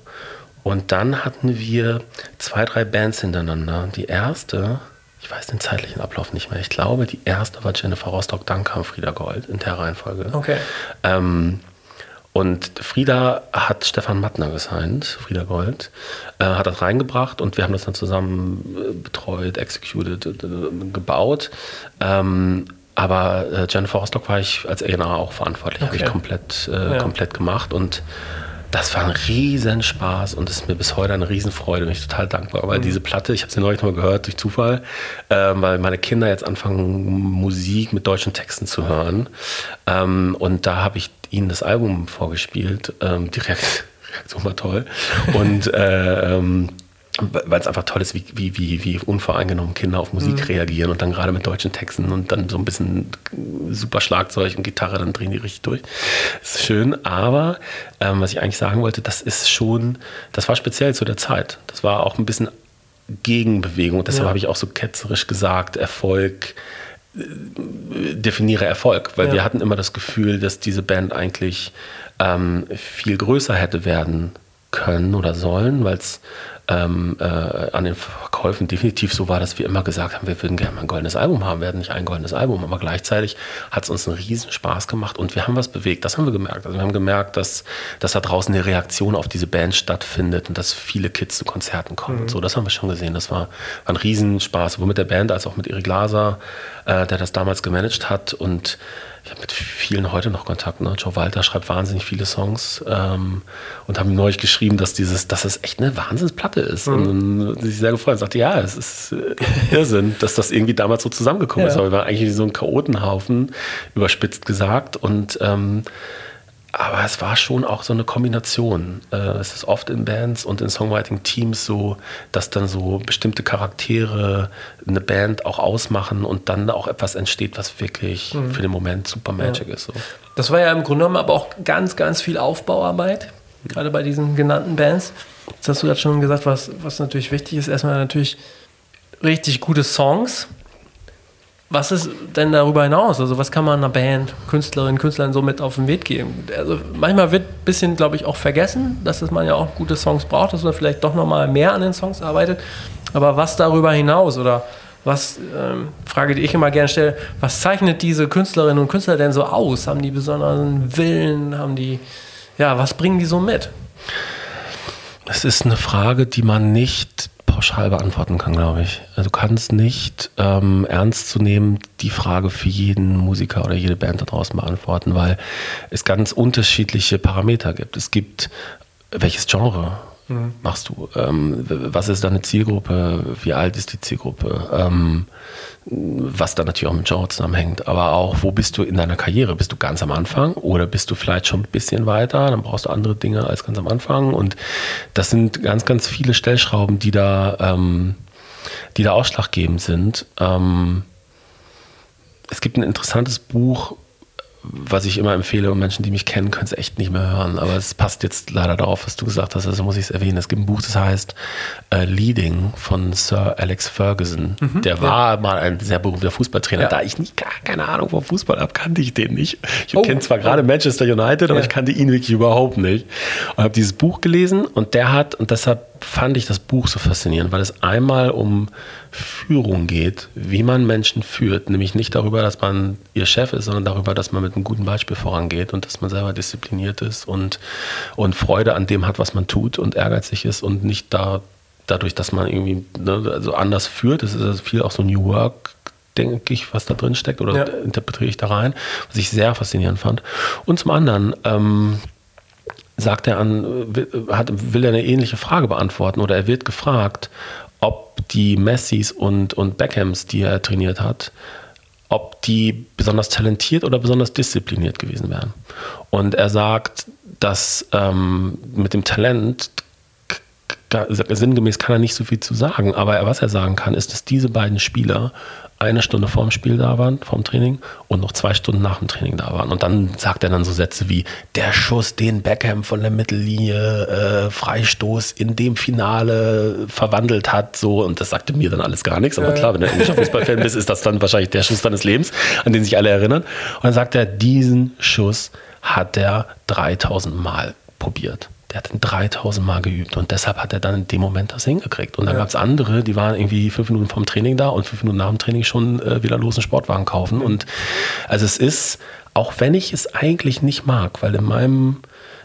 Und dann hatten wir zwei, drei Bands hintereinander. Die erste ich weiß den zeitlichen Ablauf nicht mehr. Ich glaube, die erste war Jennifer Rostock, dann kam Frieda Gold in der Reihenfolge. Okay. Ähm, und Frieda hat Stefan Mattner gesigned, Frieda Gold, äh, hat das reingebracht und wir haben das dann zusammen äh, betreut, executed, äh, gebaut. Ähm, aber äh, Jennifer Rostock war ich als A&R auch verantwortlich, habe Okay. ich komplett, äh, Ja. komplett gemacht und das war ein Riesenspaß und ist mir bis heute eine Riesenfreude. Bin ich total dankbar, Mhm. weil diese Platte, ich habe sie neulich mal gehört durch Zufall, ähm, weil meine Kinder jetzt anfangen, Musik mit deutschen Texten zu hören. Ähm, und da habe ich ihnen das Album vorgespielt. Ähm, die Reakt- Reaktion war toll. Und äh, ähm, weil es einfach toll ist, wie, wie, wie, wie unvoreingenommen Kinder auf Musik reagieren und dann gerade mit deutschen Texten und dann so ein bisschen super Schlagzeug und Gitarre, dann drehen die richtig durch. Das ist schön, aber ähm, was ich eigentlich sagen wollte, das ist schon, das war speziell zu der Zeit. Das war auch ein bisschen Gegenbewegung. Deshalb Ja. habe ich auch so ketzerisch gesagt, Erfolg, äh, definiere Erfolg, weil Ja. wir hatten immer das Gefühl, dass diese Band eigentlich ähm, viel größer hätte werden können oder sollen, weil es ähm, äh, an den Verkäufen definitiv so war, dass wir immer gesagt haben, wir würden gerne mal ein goldenes Album haben, werden nicht ein goldenes Album, aber gleichzeitig hat es uns einen riesen Spaß gemacht und wir haben was bewegt, das haben wir gemerkt. Also wir haben gemerkt, dass, dass da draußen eine Reaktion auf diese Band stattfindet und dass viele Kids zu Konzerten kommen. So, das haben wir schon gesehen. Das war, war ein Riesenspaß, sowohl mit der Band als auch mit Erik Glaser, äh, der das damals gemanagt hat und ich habe mit vielen heute noch Kontakt. Ne? Joe Walter schreibt wahnsinnig viele Songs ähm, und haben ihm neulich geschrieben, dass dieses, dass es echt eine Wahnsinnsplatte ist. Und dann hat sich sehr gefreut und sagte, ja, es ist äh, Irrsinn, dass das irgendwie damals so zusammengekommen Ja. ist. Aber wir waren eigentlich so ein Chaotenhaufen, überspitzt gesagt. Und ähm, aber es war schon auch so eine Kombination. Äh, es ist oft in Bands und in Songwriting-Teams so, dass dann so bestimmte Charaktere eine Band auch ausmachen und dann auch etwas entsteht, was wirklich für den Moment super magic ist. So. Das war ja im Grunde genommen aber auch ganz, ganz viel Aufbauarbeit, gerade bei diesen genannten Bands. Jetzt hast du gerade schon gesagt, was, was natürlich wichtig ist. Erstmal natürlich richtig gute Songs. Was ist denn darüber hinaus? Also was kann man einer Band, Künstlerinnen, Künstlern so mit auf den Weg geben? Also manchmal wird ein bisschen, glaube ich, auch vergessen, dass man ja auch gute Songs braucht, dass man vielleicht doch nochmal mehr an den Songs arbeitet. Aber was darüber hinaus oder was, ähm, Frage, die ich immer gerne stelle, was zeichnet diese Künstlerinnen und Künstler denn so aus? Haben die besonderen Willen? Haben die, ja, was bringen die so mit? Es ist eine Frage, die man nicht pauschal beantworten kann, glaube ich. Also du kannst nicht ähm, ernst zu nehmen die Frage für jeden Musiker oder jede Band da draußen beantworten, weil es ganz unterschiedliche Parameter gibt. Es gibt welches Genre machst du? Ähm, was ist deine Zielgruppe? Wie alt ist die Zielgruppe? Ähm, was dann natürlich auch mit Genre zusammenhängt, aber auch, wo bist du in deiner Karriere? Bist du ganz am Anfang oder bist du vielleicht schon ein bisschen weiter? Dann brauchst du andere Dinge als ganz am Anfang. Und das sind ganz, ganz viele Stellschrauben, die da, ähm, die da ausschlaggebend sind. Ähm, es gibt ein interessantes Buch, was ich immer empfehle und Menschen, die mich kennen, können es echt nicht mehr hören. Aber es passt jetzt leider darauf, was du gesagt hast, also muss ich es erwähnen. Es gibt ein Buch, das heißt äh, Leading von Sir Alex Ferguson. Der war mal ein sehr berühmter Fußballtrainer. Ja. Da ich nicht gar keine Ahnung vom Fußball habe, kannte ich den nicht. Ich Oh. kenne zwar gerade Manchester United, aber Ja. ich kannte ihn wirklich überhaupt nicht. Und habe dieses Buch gelesen und der hat, und deshalb fand ich das Buch so faszinierend, weil es einmal um Führung geht, wie man Menschen führt, nämlich nicht darüber, dass man ihr Chef ist, sondern darüber, dass man mit einem guten Beispiel vorangeht und dass man selber diszipliniert ist und, und Freude an dem hat, was man tut und ehrgeizig ist und nicht da, dadurch, dass man irgendwie ne, also anders führt. Das ist also viel auch so New Work denke ich, was da drin steckt oder Ja. interpretiere ich da rein, was ich sehr faszinierend fand. Und zum anderen ähm, sagt er an, will, er eine ähnliche Frage beantworten oder er wird gefragt, ob die Messis und, und Beckhams, die er trainiert hat, ob die besonders talentiert oder besonders diszipliniert gewesen wären. Und er sagt, dass ähm, mit dem Talent sinngemäß kann er nicht so viel zu sagen, aber er, was er sagen kann, ist, dass diese beiden Spieler eine Stunde vorm Spiel da waren, vorm Training, und noch zwei Stunden nach dem Training da waren. Und dann sagt er dann so Sätze wie, der Schuss, den Beckham von der Mittellinie, äh, Freistoß in dem Finale verwandelt hat, so, und das sagte mir dann alles gar nichts. Aber klar, wenn du englischer Fußballfan bist, ist das dann wahrscheinlich der Schuss deines Lebens, an den sich alle erinnern. Und dann sagt er, diesen Schuss hat er 3000 Mal probiert. Der hat ihn 3000 Mal geübt und deshalb hat er dann in dem Moment das hingekriegt. Und dann ja. gab es andere, die waren irgendwie fünf Minuten vom Training da und fünf Minuten nach dem Training schon äh, wieder los einen Sportwagen kaufen. Mhm. Und also es ist, auch wenn ich es eigentlich nicht mag, weil in meinem,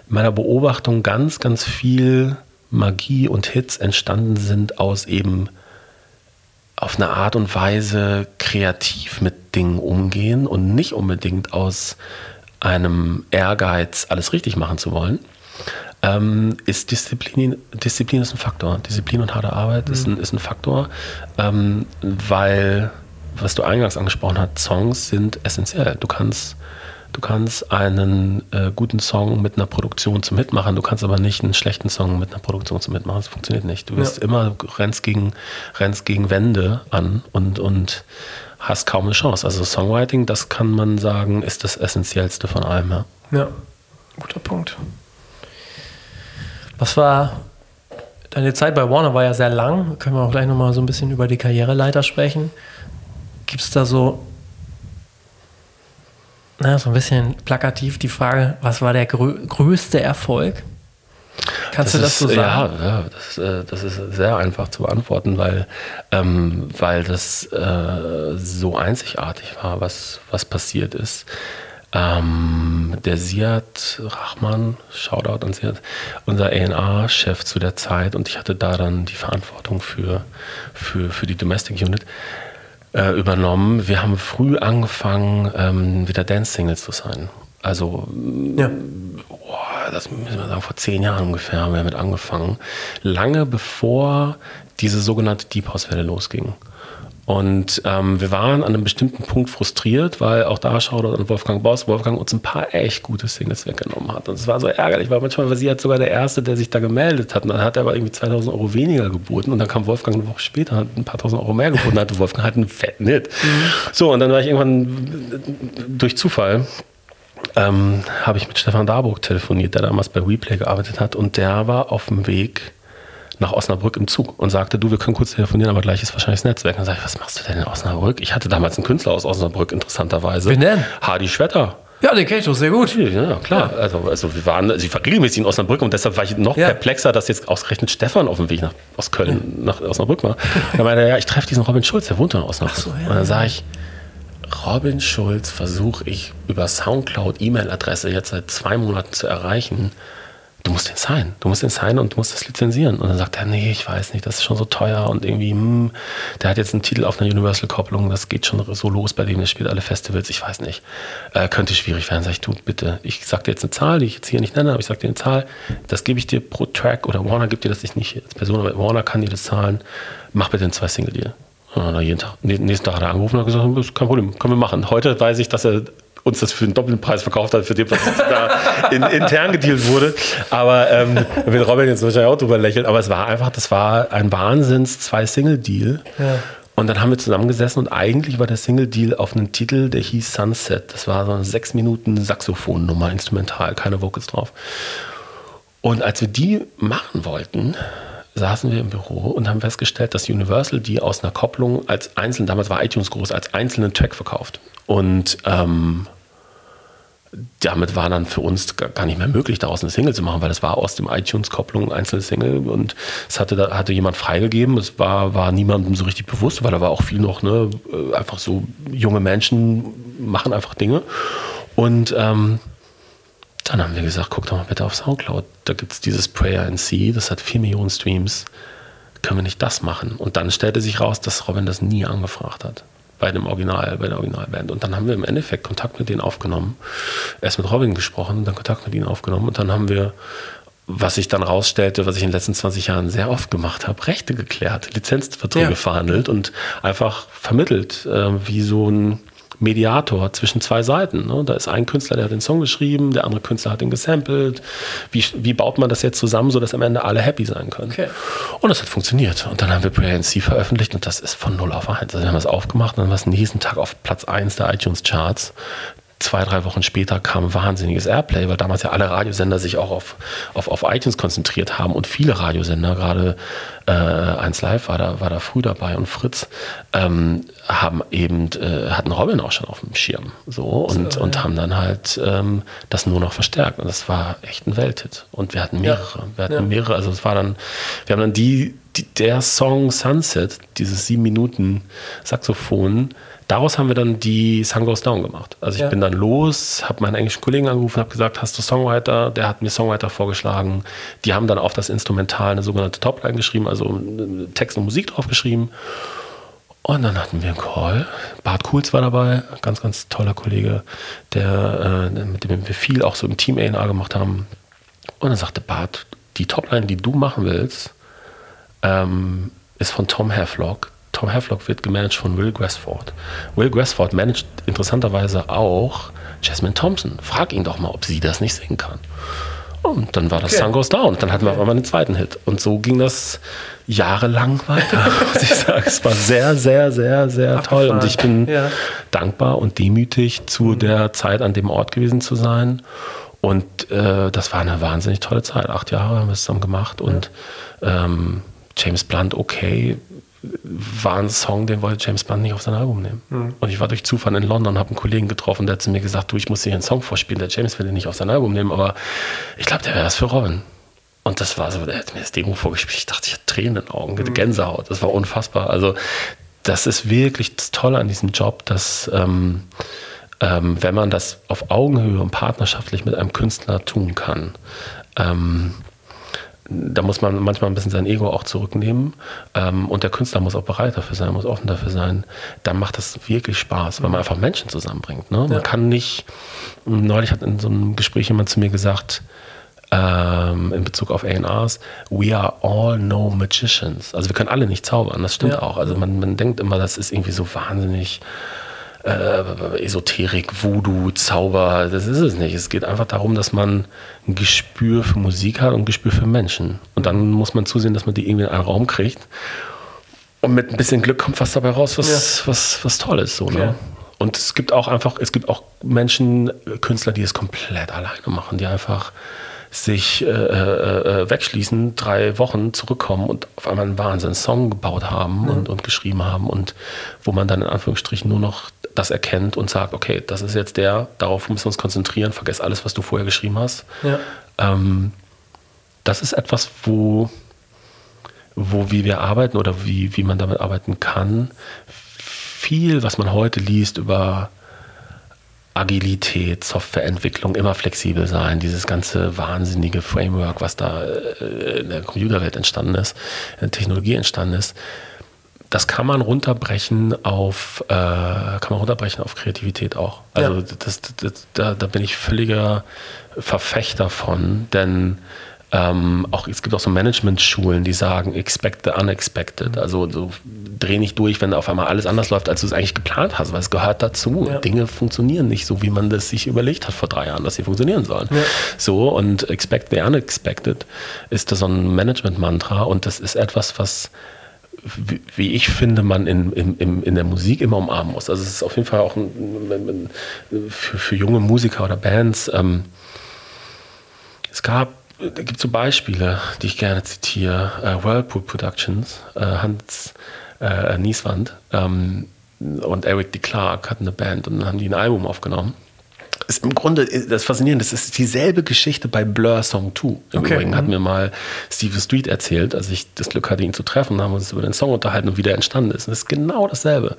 in meiner Beobachtung ganz, ganz viel Magie und Hits entstanden sind aus eben auf eine Art und Weise kreativ mit Dingen umgehen und nicht unbedingt aus einem Ehrgeiz, alles richtig machen zu wollen, ähm, ist Disziplin, Disziplin ist ein Faktor. Disziplin und harte Arbeit mhm. ist, ein, ist ein Faktor, ähm, weil, was du eingangs angesprochen hast, Songs sind essentiell. Du kannst Du kannst einen äh, guten Song mit einer Produktion zum Mitmachen, du kannst aber nicht einen schlechten Song mit einer Produktion zum Mitmachen. Das funktioniert nicht. Du wirst ja. immer, rennst gegen, rennst gegen Wände an und, und hast kaum eine Chance. Also Songwriting, das kann man sagen, ist das Essentiellste von allem. Ja, ja. guter Punkt. Was war deine Zeit bei Warner war ja sehr lang. Können wir auch gleich nochmal so ein bisschen über die Karriereleiter sprechen. Gibt es da so na, so ein bisschen plakativ die Frage, was war der grö größte Erfolg? Kannst das du das ist, so sagen? Ja, ja das, äh, das, ist sehr einfach zu beantworten, weil, ähm, weil das äh, so einzigartig war, was, was passiert ist. Ähm, der Siad Rachman, Shoutout an Siad, unser A&R-Chef zu der Zeit und ich hatte da dann die Verantwortung für, für, für die Domestic Unit äh, übernommen. Wir haben früh angefangen, ähm, wieder Dance-Singles zu sein. Also, ja. boah, das müssen wir sagen, vor zehn Jahren ungefähr haben wir damit angefangen. Lange bevor diese sogenannte Deep House-Welle losging. Und ähm, wir waren an einem bestimmten Punkt frustriert, weil auch da schaut an Wolfgang Boss, Wolfgang uns ein paar echt gute Singles weggenommen hat. Und es war so ärgerlich, weil manchmal war sie halt sogar der Erste, der sich da gemeldet hat. Und dann hat er aber irgendwie 2000 Euro weniger geboten. Und dann kam Wolfgang eine Woche später, hat ein paar tausend Euro mehr geboten, hatte Wolfgang halt einen fetten Hit. Mhm. So, und dann war ich irgendwann durch Zufall ähm, habe ich mit Stefan Darburg telefoniert, der damals bei WePlay gearbeitet hat. Und der war auf dem Weg nach Osnabrück im Zug und sagte, du, wir können kurz telefonieren, aber gleich ist wahrscheinlich das Netzwerk. dann sage ich, was machst du denn in Osnabrück? Ich hatte damals einen Künstler aus Osnabrück, interessanterweise. Wen denn? Hardy Schwetter. Ja, den kenne ich doch sehr gut. Ja, klar. Ja. Also, also wir waren, also ich war regelmäßig in Osnabrück und deshalb war ich noch ja. perplexer, dass jetzt ausgerechnet Stefan auf dem Weg nach, aus Köln nach Osnabrück war. Da meinte er, ja, ich treffe diesen Robin Schulz, der wohnt in Osnabrück. So, ja, und dann sage ich, Robin Schulz versuche ich über Soundcloud E-Mail-Adresse jetzt seit zwei Monaten zu erreichen du musst den sein, du musst den sein und du musst das lizenzieren. Und dann sagt er, nee, ich weiß nicht, das ist schon so teuer und irgendwie, hm, der hat jetzt einen Titel auf einer Universal-Kopplung, das geht schon so los bei dem, der spielt alle Festivals, ich weiß nicht. Äh, könnte schwierig werden. Sag ich, du, bitte, ich sag dir jetzt eine Zahl, die ich jetzt hier nicht nenne, aber ich sag dir eine Zahl, das gebe ich dir pro Track oder Warner gibt dir das nicht als Person, aber Warner kann dir das zahlen, mach bitte einen zwei Single-Deal. Und jeden Tag, nächsten Tag hat er angerufen und hat gesagt, das ist kein Problem, können wir machen. Heute weiß ich, dass er uns das für einen doppelten Preis verkauft hat, für den, was da in, intern gedealt wurde. Aber ähm, da wird Robin jetzt wahrscheinlich auch drüber lächeln. Aber es war einfach, das war ein Wahnsinns Zwei-Single-Deal. Ja. Und dann haben wir zusammengesessen und eigentlich war der Single-Deal auf einen Titel, der hieß Sunset. Das war so eine sechs Minuten Saxophon-Nummer, instrumental, keine Vocals drauf. Und als wir die machen wollten, saßen wir im Büro und haben festgestellt, dass Universal die aus einer Kopplung als einzelnen, damals war iTunes groß, als einzelnen Track verkauft. Und ähm, damit war dann für uns gar nicht mehr möglich, daraus eine Single zu machen, weil das war aus dem iTunes-Kopplung einzelne Single und es hatte, hatte jemand freigegeben. Es war, war niemandem so richtig bewusst, weil da war auch viel noch, ne, äh, einfach so junge Menschen machen einfach Dinge. Und ähm, dann haben wir gesagt, guck doch mal bitte auf Soundcloud. Da gibt es dieses Prayer in C, das hat vier Millionen Streams. Können wir nicht das machen? Und dann stellte sich raus, dass Robin das nie angefragt hat bei dem Original, bei der Originalband. Und dann haben wir im Endeffekt Kontakt mit denen aufgenommen. Erst mit Robin gesprochen, dann Kontakt mit ihnen aufgenommen und dann haben wir, was sich dann rausstellte, was ich in den letzten 20 Jahren sehr oft gemacht habe, Rechte geklärt, Lizenzverträge ja. verhandelt und einfach vermittelt, äh, wie so ein Mediator zwischen zwei Seiten. Ne? Da ist ein Künstler, der hat den Song geschrieben, der andere Künstler hat ihn gesampelt. Wie, wie baut man das jetzt zusammen, sodass am Ende alle happy sein können? Okay. Und das hat funktioniert. Und dann haben wir Prayer C veröffentlicht und das ist von 0 auf 1. Also wir haben das aufgemacht und dann war es nächsten Tag auf Platz 1 der iTunes Charts. Zwei, drei Wochen später kam wahnsinniges Airplay, weil damals ja alle Radiosender sich auch auf, auf, auf iTunes konzentriert haben und viele Radiosender, gerade äh, 1 Live war da, war da früh dabei und Fritz, ähm, haben eben, äh, hatten Robin auch schon auf dem Schirm. So und, so, und ja. haben dann halt ähm, das nur noch verstärkt. Und das war echt ein Welthit. Und wir hatten mehrere. Ja. Wir hatten ja. mehrere, also es war dann, wir haben dann die, die, der Song Sunset, dieses sieben Minuten Saxophon, daraus haben wir dann die Sun Goes Down gemacht. Also ich ja. bin dann los, habe meinen englischen Kollegen angerufen, habe gesagt, hast du Songwriter? Der hat mir Songwriter vorgeschlagen. Die haben dann auf das Instrumental eine sogenannte Topline geschrieben, also Text und Musik draufgeschrieben. Und dann hatten wir einen Call. Bart Kuhls war dabei, ganz, ganz toller Kollege, der, äh, mit dem wir viel auch so im Team A&R gemacht haben. Und dann sagte Bart, die Topline, die du machen willst, ähm, ist von Tom Havelock. Tom Havelock wird gemanagt von Will Grassford. Will Grassford managt interessanterweise auch Jasmine Thompson. Frag ihn doch mal, ob sie das nicht singen kann. Und dann war das okay. Sun Goes Down. Dann hatten wir auf einmal einen zweiten Hit. Und so ging das jahrelang weiter, muss ich sagen. Es war sehr, sehr, sehr, sehr toll. Und ich bin ja. dankbar und demütig, zu mhm. der Zeit an dem Ort gewesen zu sein. Und äh, das war eine wahnsinnig tolle Zeit. Acht Jahre haben wir es zusammen gemacht. Und ähm, James Blunt, okay, war ein Song, den wollte James Blunt nicht auf sein Album nehmen. Mhm. Und ich war durch Zufall in London, und habe einen Kollegen getroffen, der hat zu mir gesagt, du, ich muss dir einen Song vorspielen, der James will den nicht auf sein Album nehmen, aber ich glaube, der wäre was für Robin. Und das war so, der hat mir das Demo vorgespielt. Ich dachte, ich hatte Tränen in den Augen, mhm. Gänsehaut. Das war unfassbar. Also, das ist wirklich das Tolle an diesem Job, dass ähm, ähm, wenn man das auf Augenhöhe und partnerschaftlich mit einem Künstler tun kann, ähm, da muss man manchmal ein bisschen sein Ego auch zurücknehmen ähm, und der Künstler muss auch bereit dafür sein, muss offen dafür sein. Dann macht das wirklich Spaß, weil man einfach Menschen zusammenbringt. Ne? Man ja. kann nicht, neulich hat in so einem Gespräch jemand zu mir gesagt, ähm, in Bezug auf A&Rs, we are all no magicians. Also wir können alle nicht zaubern, das stimmt ja. auch. Also man, man denkt immer, das ist irgendwie so wahnsinnig äh, Esoterik, Voodoo, Zauber, das ist es nicht. Es geht einfach darum, dass man ein Gespür für Musik hat und ein Gespür für Menschen. Und dann muss man zusehen, dass man die irgendwie in einen Raum kriegt. Und mit ein bisschen Glück kommt was dabei raus, was, ja. was, was toll ist. So, ne? Und es gibt auch einfach, es gibt auch Menschen, Künstler, die es komplett alleine machen, die einfach sich äh, äh, äh, wegschließen, drei Wochen zurückkommen und auf einmal einen Wahnsinns-Song gebaut haben mhm. und, und geschrieben haben und wo man dann in Anführungsstrichen nur noch das erkennt und sagt, okay, das ist jetzt der, darauf müssen wir uns konzentrieren, vergess alles, was du vorher geschrieben hast. Ja. Ähm, das ist etwas, wo, wo wie wir arbeiten oder wie, wie man damit arbeiten kann, viel, was man heute liest über Agilität, Softwareentwicklung, immer flexibel sein, dieses ganze wahnsinnige Framework, was da äh, in der Computerwelt entstanden ist, in der Technologie entstanden ist, das kann man runterbrechen auf, äh, kann man runterbrechen auf Kreativität auch. Also ja. das, das, da, da bin ich völliger Verfechter von, denn ähm, auch, es gibt auch so Management-Schulen, die sagen, expect the unexpected. Also so, dreh nicht durch, wenn auf einmal alles anders läuft, als du es eigentlich geplant hast, weil es gehört dazu. Ja. Dinge funktionieren nicht so, wie man das sich überlegt hat vor drei Jahren, dass sie funktionieren sollen. Ja. So, und expect the unexpected ist das so ein Management-Mantra und das ist etwas, was wie ich finde, man in, in, in der Musik immer umarmen muss. Also es ist auf jeden Fall auch ein, für, für junge Musiker oder Bands. Ähm, es gab da gibt es so Beispiele, die ich gerne zitiere. Äh, Whirlpool Productions, äh, Hans äh, Nieswand ähm, und Eric D. Clark hatten eine Band und dann haben die ein Album aufgenommen. Ist im Grunde das Faszinierende, das ist dieselbe Geschichte bei Blur Song 2. Im okay. Übrigen hat mhm. mir mal Steve Street erzählt, als ich das Glück hatte, ihn zu treffen, haben wir uns über den Song unterhalten und wie der entstanden ist. Und das ist genau dasselbe.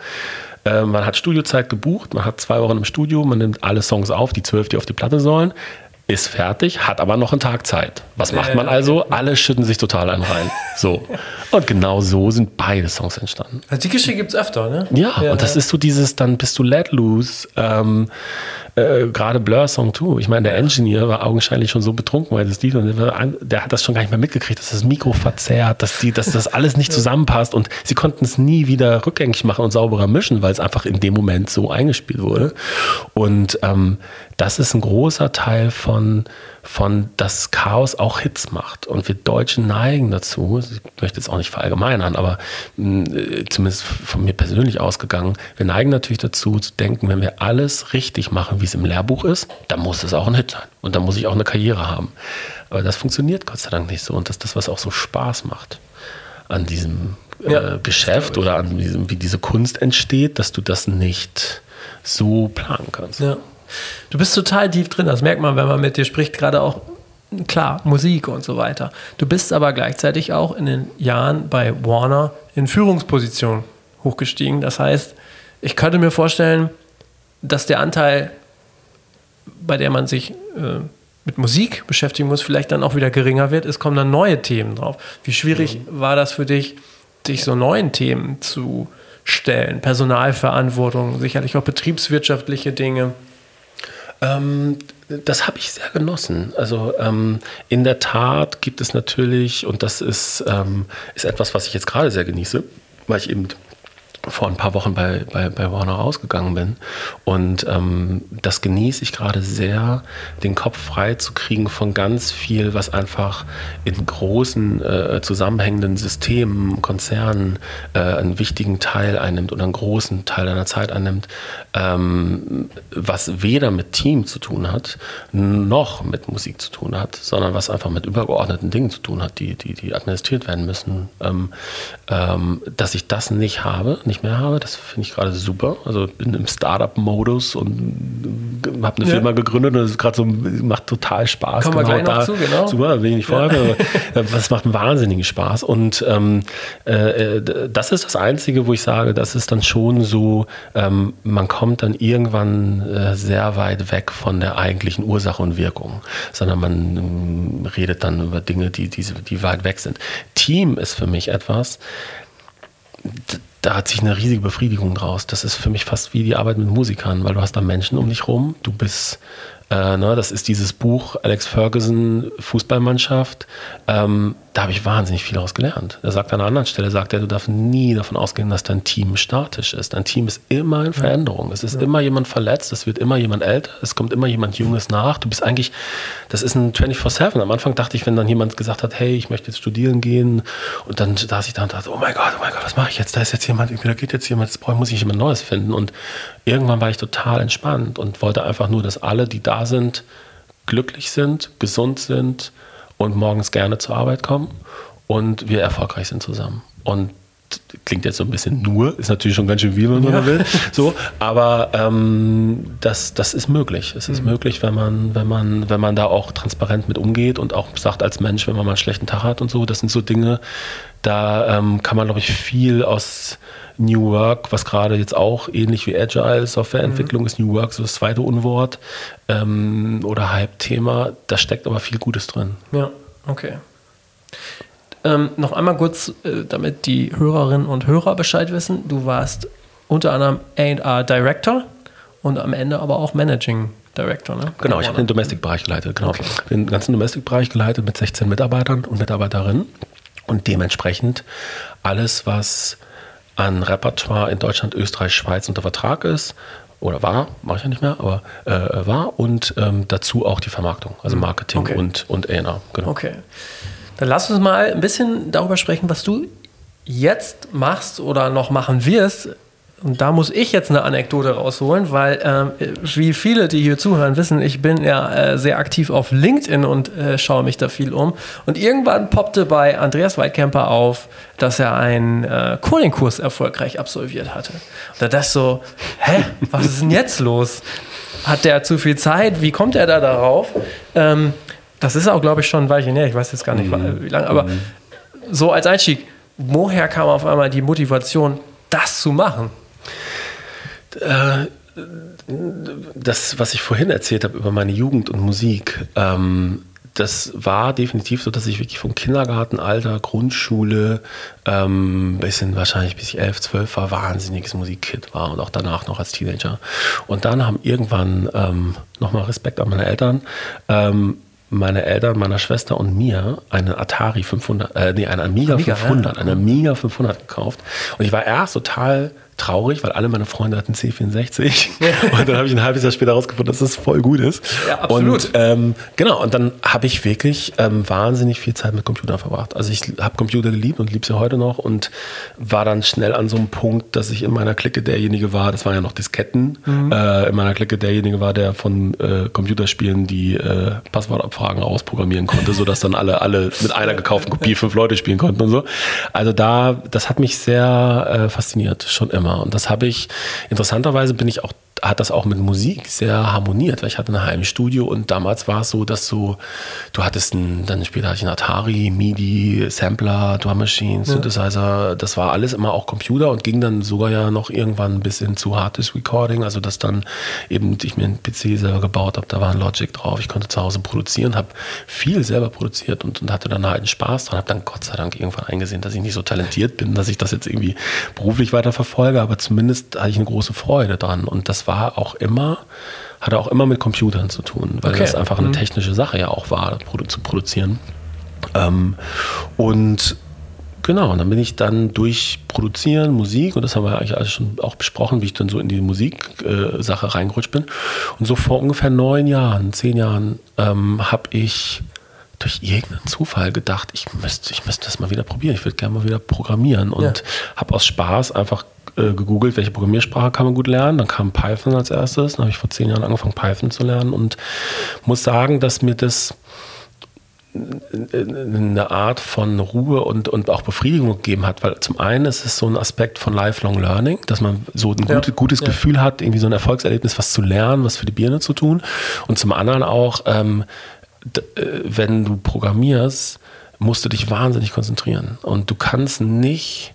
Äh, man hat Studiozeit gebucht, man hat zwei Wochen im Studio, man nimmt alle Songs auf, die zwölf, die auf die Platte sollen ist fertig, hat aber noch einen Tag Zeit. Was macht man also? Alle schütten sich total einen rein. So. Und genau so sind beide Songs entstanden. Also die Geschichte gibt es öfter, ne? Ja, ja, und das ist so dieses, dann bist du let loose. Ähm, äh, gerade Blur Song 2. Ich meine, der Engineer war augenscheinlich schon so betrunken, weil das Lied, und der, der, hat das schon gar nicht mehr mitgekriegt, dass das Mikro verzerrt, dass, die, dass das alles nicht zusammenpasst und sie konnten es nie wieder rückgängig machen und sauberer mischen, weil es einfach in dem Moment so eingespielt wurde. Und ähm, das ist ein großer Teil von, von das Chaos auch Hits macht. Und wir Deutschen neigen dazu, ich möchte jetzt auch nicht verallgemeinern, aber mh, äh, zumindest von mir persönlich ausgegangen, wir neigen natürlich dazu zu denken, wenn wir alles richtig machen, wie es im Lehrbuch ist, dann muss es auch ein Hit sein. Und dann muss ich auch eine Karriere haben. Aber das funktioniert Gott sei Dank nicht so. Und das ist das, was auch so Spaß macht an diesem äh, Ja, Geschäft oder an diesem, wie diese Kunst entsteht, dass du das nicht so planen kannst. Ja. Du bist total tief drin, das merkt man, wenn man mit dir spricht, gerade auch, klar, Musik und so weiter. Du bist aber gleichzeitig auch in den Jahren bei Warner in Führungsposition hochgestiegen. Das heißt, ich könnte mir vorstellen, dass der Anteil, bei der man sich äh, mit Musik beschäftigen muss, vielleicht dann auch wieder geringer wird. Es kommen dann neue Themen drauf. Wie schwierig war das für dich, dich so neuen Themen zu stellen? Personalverantwortung, sicherlich auch betriebswirtschaftliche Dinge. Ähm, das habe ich sehr genossen. Also ähm, in der Tat gibt es natürlich, und das ist, ähm, ist etwas, was ich jetzt gerade sehr genieße, weil ich eben vor ein paar Wochen bei, bei, bei Warner rausgegangen bin. Und ähm, das genieße ich gerade sehr, den Kopf frei zu kriegen von ganz viel, was einfach in großen äh, zusammenhängenden Systemen, Konzernen äh, einen wichtigen Teil einnimmt oder einen großen Teil deiner Zeit einnimmt, ähm, was weder mit Team zu tun hat, noch mit Musik zu tun hat, sondern was einfach mit übergeordneten Dingen zu tun hat, die, die, die administriert werden müssen. Ähm, ähm, dass ich das nicht habe, nicht mehr habe, das finde ich gerade super. Also bin im Startup-Modus und habe eine Ja. Firma gegründet und es ist gerade so, macht total Spaß. Kommen wir gleich noch zu, genau. Super, will ich nicht vorher, aber das macht einen wahnsinnigen Spaß. Und ähm, äh, äh, das ist das Einzige, wo ich sage, das ist dann schon so, ähm, man kommt dann irgendwann äh, sehr weit weg von der eigentlichen Ursache und Wirkung, sondern man ähm, redet dann über Dinge, die, die, die weit weg sind. Team ist für mich etwas, da hat sich eine riesige Befriedigung draus. Das ist für mich fast wie die Arbeit mit Musikern, weil du hast da Menschen um dich rum. Du bist, äh, ne, das ist dieses Buch Alex Ferguson Fußballmannschaft. Ähm, da habe ich wahnsinnig viel daraus gelernt. Er sagt an einer anderen Stelle, sagt er, du darfst nie davon ausgehen, dass dein Team statisch ist. Dein Team ist immer in Veränderung. Es ist immer jemand verletzt, es wird immer jemand älter, es kommt immer jemand Junges nach. Du bist eigentlich, das ist ein 24-7. Am Anfang dachte ich, wenn dann jemand gesagt hat, hey, ich möchte jetzt studieren gehen und dann saß ich da und dachte, oh mein Gott, oh mein Gott, was mache ich jetzt? Da ist jetzt jemand, da geht jetzt jemand, jetzt muss ich jemand Neues finden. Und irgendwann war ich total entspannt und wollte einfach nur, dass alle, die da sind, glücklich sind, gesund sind und morgens gerne zur Arbeit kommen und wir erfolgreich sind zusammen. Und klingt jetzt so ein bisschen nur, ist natürlich schon ganz schön viel, wenn man Ja. will. So, aber ähm, das, das ist möglich. Es ist möglich, wenn man, wenn man, wenn man da auch transparent mit umgeht und auch sagt als Mensch, wenn man mal einen schlechten Tag hat und so. Das sind so Dinge, da ähm, kann man, glaube ich, viel aus New Work, was gerade jetzt auch ähnlich wie Agile Softwareentwicklung ist, New Work so das zweite Unwort ähm, oder Hype-Thema. Da steckt aber viel Gutes drin. Ja, okay. Ähm, noch einmal kurz, äh, damit die Hörerinnen und Hörer Bescheid wissen. Du warst unter anderem A&R Director und am Ende aber auch Managing Director, ne? Genau, ich habe den Domestic-Bereich geleitet, genau. Den ganzen Domestic-Bereich geleitet mit 16 Mitarbeitern und Mitarbeiterinnen. Und dementsprechend alles, was an Repertoire in Deutschland, Österreich, Schweiz unter Vertrag ist, oder war, mache ich ja nicht mehr, aber äh, war und ähm, dazu auch die Vermarktung, also Marketing Okay. und, und A&R, genau. Okay. Dann lass uns mal ein bisschen darüber sprechen, was du jetzt machst oder noch machen wirst. Und da muss ich jetzt eine Anekdote rausholen, weil ähm, wie viele, die hier zuhören, wissen, ich bin ja äh, sehr aktiv auf LinkedIn und äh, schaue mich da viel um. Und irgendwann poppte bei Andreas Weidkemper auf, dass er einen äh, Coding-Kurs erfolgreich absolviert hatte. Und da dachte ich so, hä, was ist denn jetzt los? Hat der zu viel Zeit? Wie kommt er da darauf? Ähm, das ist auch, glaube ich, schon ein Weilchen her. Ich weiß jetzt gar nicht, wie lange. Aber so als Einstieg, woher kam auf einmal die Motivation, das zu machen? das, was ich vorhin erzählt habe über meine Jugend und Musik, ähm, das war definitiv so, dass ich wirklich vom Kindergartenalter, Grundschule, ähm, bisschen wahrscheinlich bis ich 11, 12 war, wahnsinniges Musikkid war und auch danach noch als Teenager. Und dann haben irgendwann, ähm, nochmal Respekt an meine Eltern, ähm, meine Eltern, meiner Schwester und mir eine Atari 500, äh, nee, eine Amiga, Amiga, 500, ja. eine Amiga 500 gekauft. Und ich war erst total traurig, weil alle meine Freunde hatten C64. und dann habe ich ein halbes Jahr später herausgefunden, dass das voll gut ist. Ja, absolut. Und ähm, genau, und dann habe ich wirklich ähm, wahnsinnig viel Zeit mit Computern verbracht. Also ich habe Computer geliebt und liebe sie heute noch und war dann schnell an so einem Punkt, dass ich in meiner Clique derjenige war, das waren ja noch Disketten, Mhm. äh, in meiner Clique derjenige war, der von äh, Computerspielen die äh, Passwortabfragen ausprogrammieren konnte, sodass dann alle, alle mit einer gekauften Kopie fünf Leute spielen konnten und so. Also da, das hat mich sehr äh, fasziniert, schon immer. Und das habe ich, interessanterweise bin ich auch hat das auch mit Musik sehr harmoniert, weil ich hatte ein Heimstudio und damals war es so, dass du, du hattest einen, dann später hatte ich einen Atari, MIDI, Sampler, Drum Machine, Synthesizer, das war alles immer auch Computer und ging dann sogar ja noch irgendwann bis hin zu Harddisk Recording, also dass dann eben ich mir einen PC selber gebaut habe, da war ein Logic drauf, ich konnte zu Hause produzieren, habe viel selber produziert und, und hatte dann halt einen Spaß dran, habe dann Gott sei Dank irgendwann eingesehen, dass ich nicht so talentiert bin, dass ich das jetzt irgendwie beruflich weiter verfolge, aber zumindest hatte ich eine große Freude dran und das war auch immer, hatte auch immer mit Computern zu tun, weil Okay. das einfach eine technische Sache ja auch war, zu produzieren. Ähm, und genau, und dann bin ich dann durch Produzieren, Musik, und das haben wir eigentlich alles schon auch besprochen, wie ich dann so in die Musiksache äh, Sache reingerutscht bin. Und so vor ungefähr neun Jahren, zehn Jahren, ähm, habe ich durch irgendeinen Zufall gedacht, ich müsste, ich müsste das mal wieder probieren. Ich würde gerne mal wieder programmieren und Ja. habe aus Spaß einfach äh, gegoogelt, welche Programmiersprache kann man gut lernen. Dann kam Python als erstes. Dann habe ich vor zehn Jahren angefangen, Python zu lernen und muss sagen, dass mir das eine Art von Ruhe und, und auch Befriedigung gegeben hat, weil zum einen ist es so ein Aspekt von Lifelong Learning, dass man so ein Ja. gutes, gutes Ja. Gefühl hat, irgendwie so ein Erfolgserlebnis, was zu lernen, was für die Birne zu tun und zum anderen auch, ähm, äh, wenn du programmierst, musst du dich wahnsinnig konzentrieren und du kannst nicht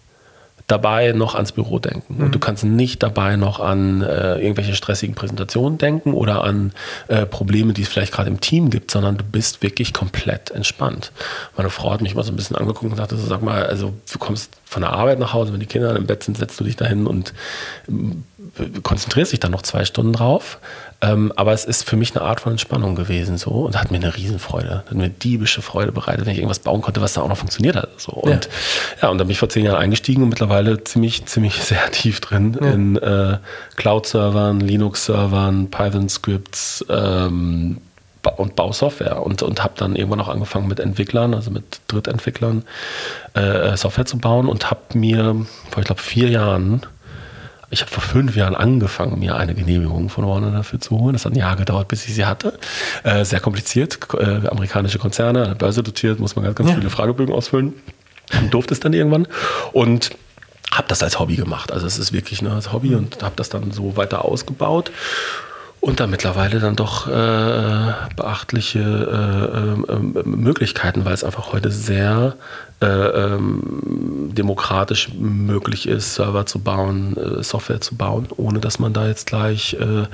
dabei noch ans Büro denken. Und du kannst nicht dabei noch an äh, irgendwelche stressigen Präsentationen denken oder an äh, Probleme, die es vielleicht gerade im Team gibt, sondern du bist wirklich komplett entspannt. Meine Frau hat mich mal so ein bisschen angeguckt und sagte so, sag mal, also du kommst von der Arbeit nach Hause, wenn die Kinder im Bett sind, setzt du dich dahin und ähm, konzentrierst dich dann noch zwei Stunden drauf. Ähm, aber es ist für mich eine Art von Entspannung gewesen so und hat mir eine Riesenfreude, hat mir diebische Freude bereitet, wenn ich irgendwas bauen konnte, was da auch noch funktioniert hat. So. Und ja, und dann bin ich vor zehn Jahren eingestiegen und mittlerweile ziemlich, ziemlich sehr tief drin in äh, Cloud-Servern, Linux-Servern, Python-Scripts ähm, und Bausoftware und, und habe dann irgendwann auch angefangen mit Entwicklern, also mit Drittentwicklern, äh, Software zu bauen und habe mir vor, ich glaube, vier Jahren ich habe vor fünf Jahren angefangen, mir eine Genehmigung von Warner dafür zu holen. Das hat ein Jahr gedauert, bis ich sie hatte. Äh, sehr kompliziert. Äh, amerikanische Konzerne, an der Börse dotiert, muss man ganz, ganz Ja. viele Fragebögen ausfüllen. Und durfte es dann irgendwann. Und habe das als Hobby gemacht. Also es ist wirklich ne, als Hobby und habe das dann so weiter ausgebaut. Und da mittlerweile dann doch äh, beachtliche äh, ähm, Möglichkeiten, weil es einfach heute sehr äh, ähm, demokratisch möglich ist, Server zu bauen, äh, Software zu bauen, ohne dass man da jetzt gleich äh,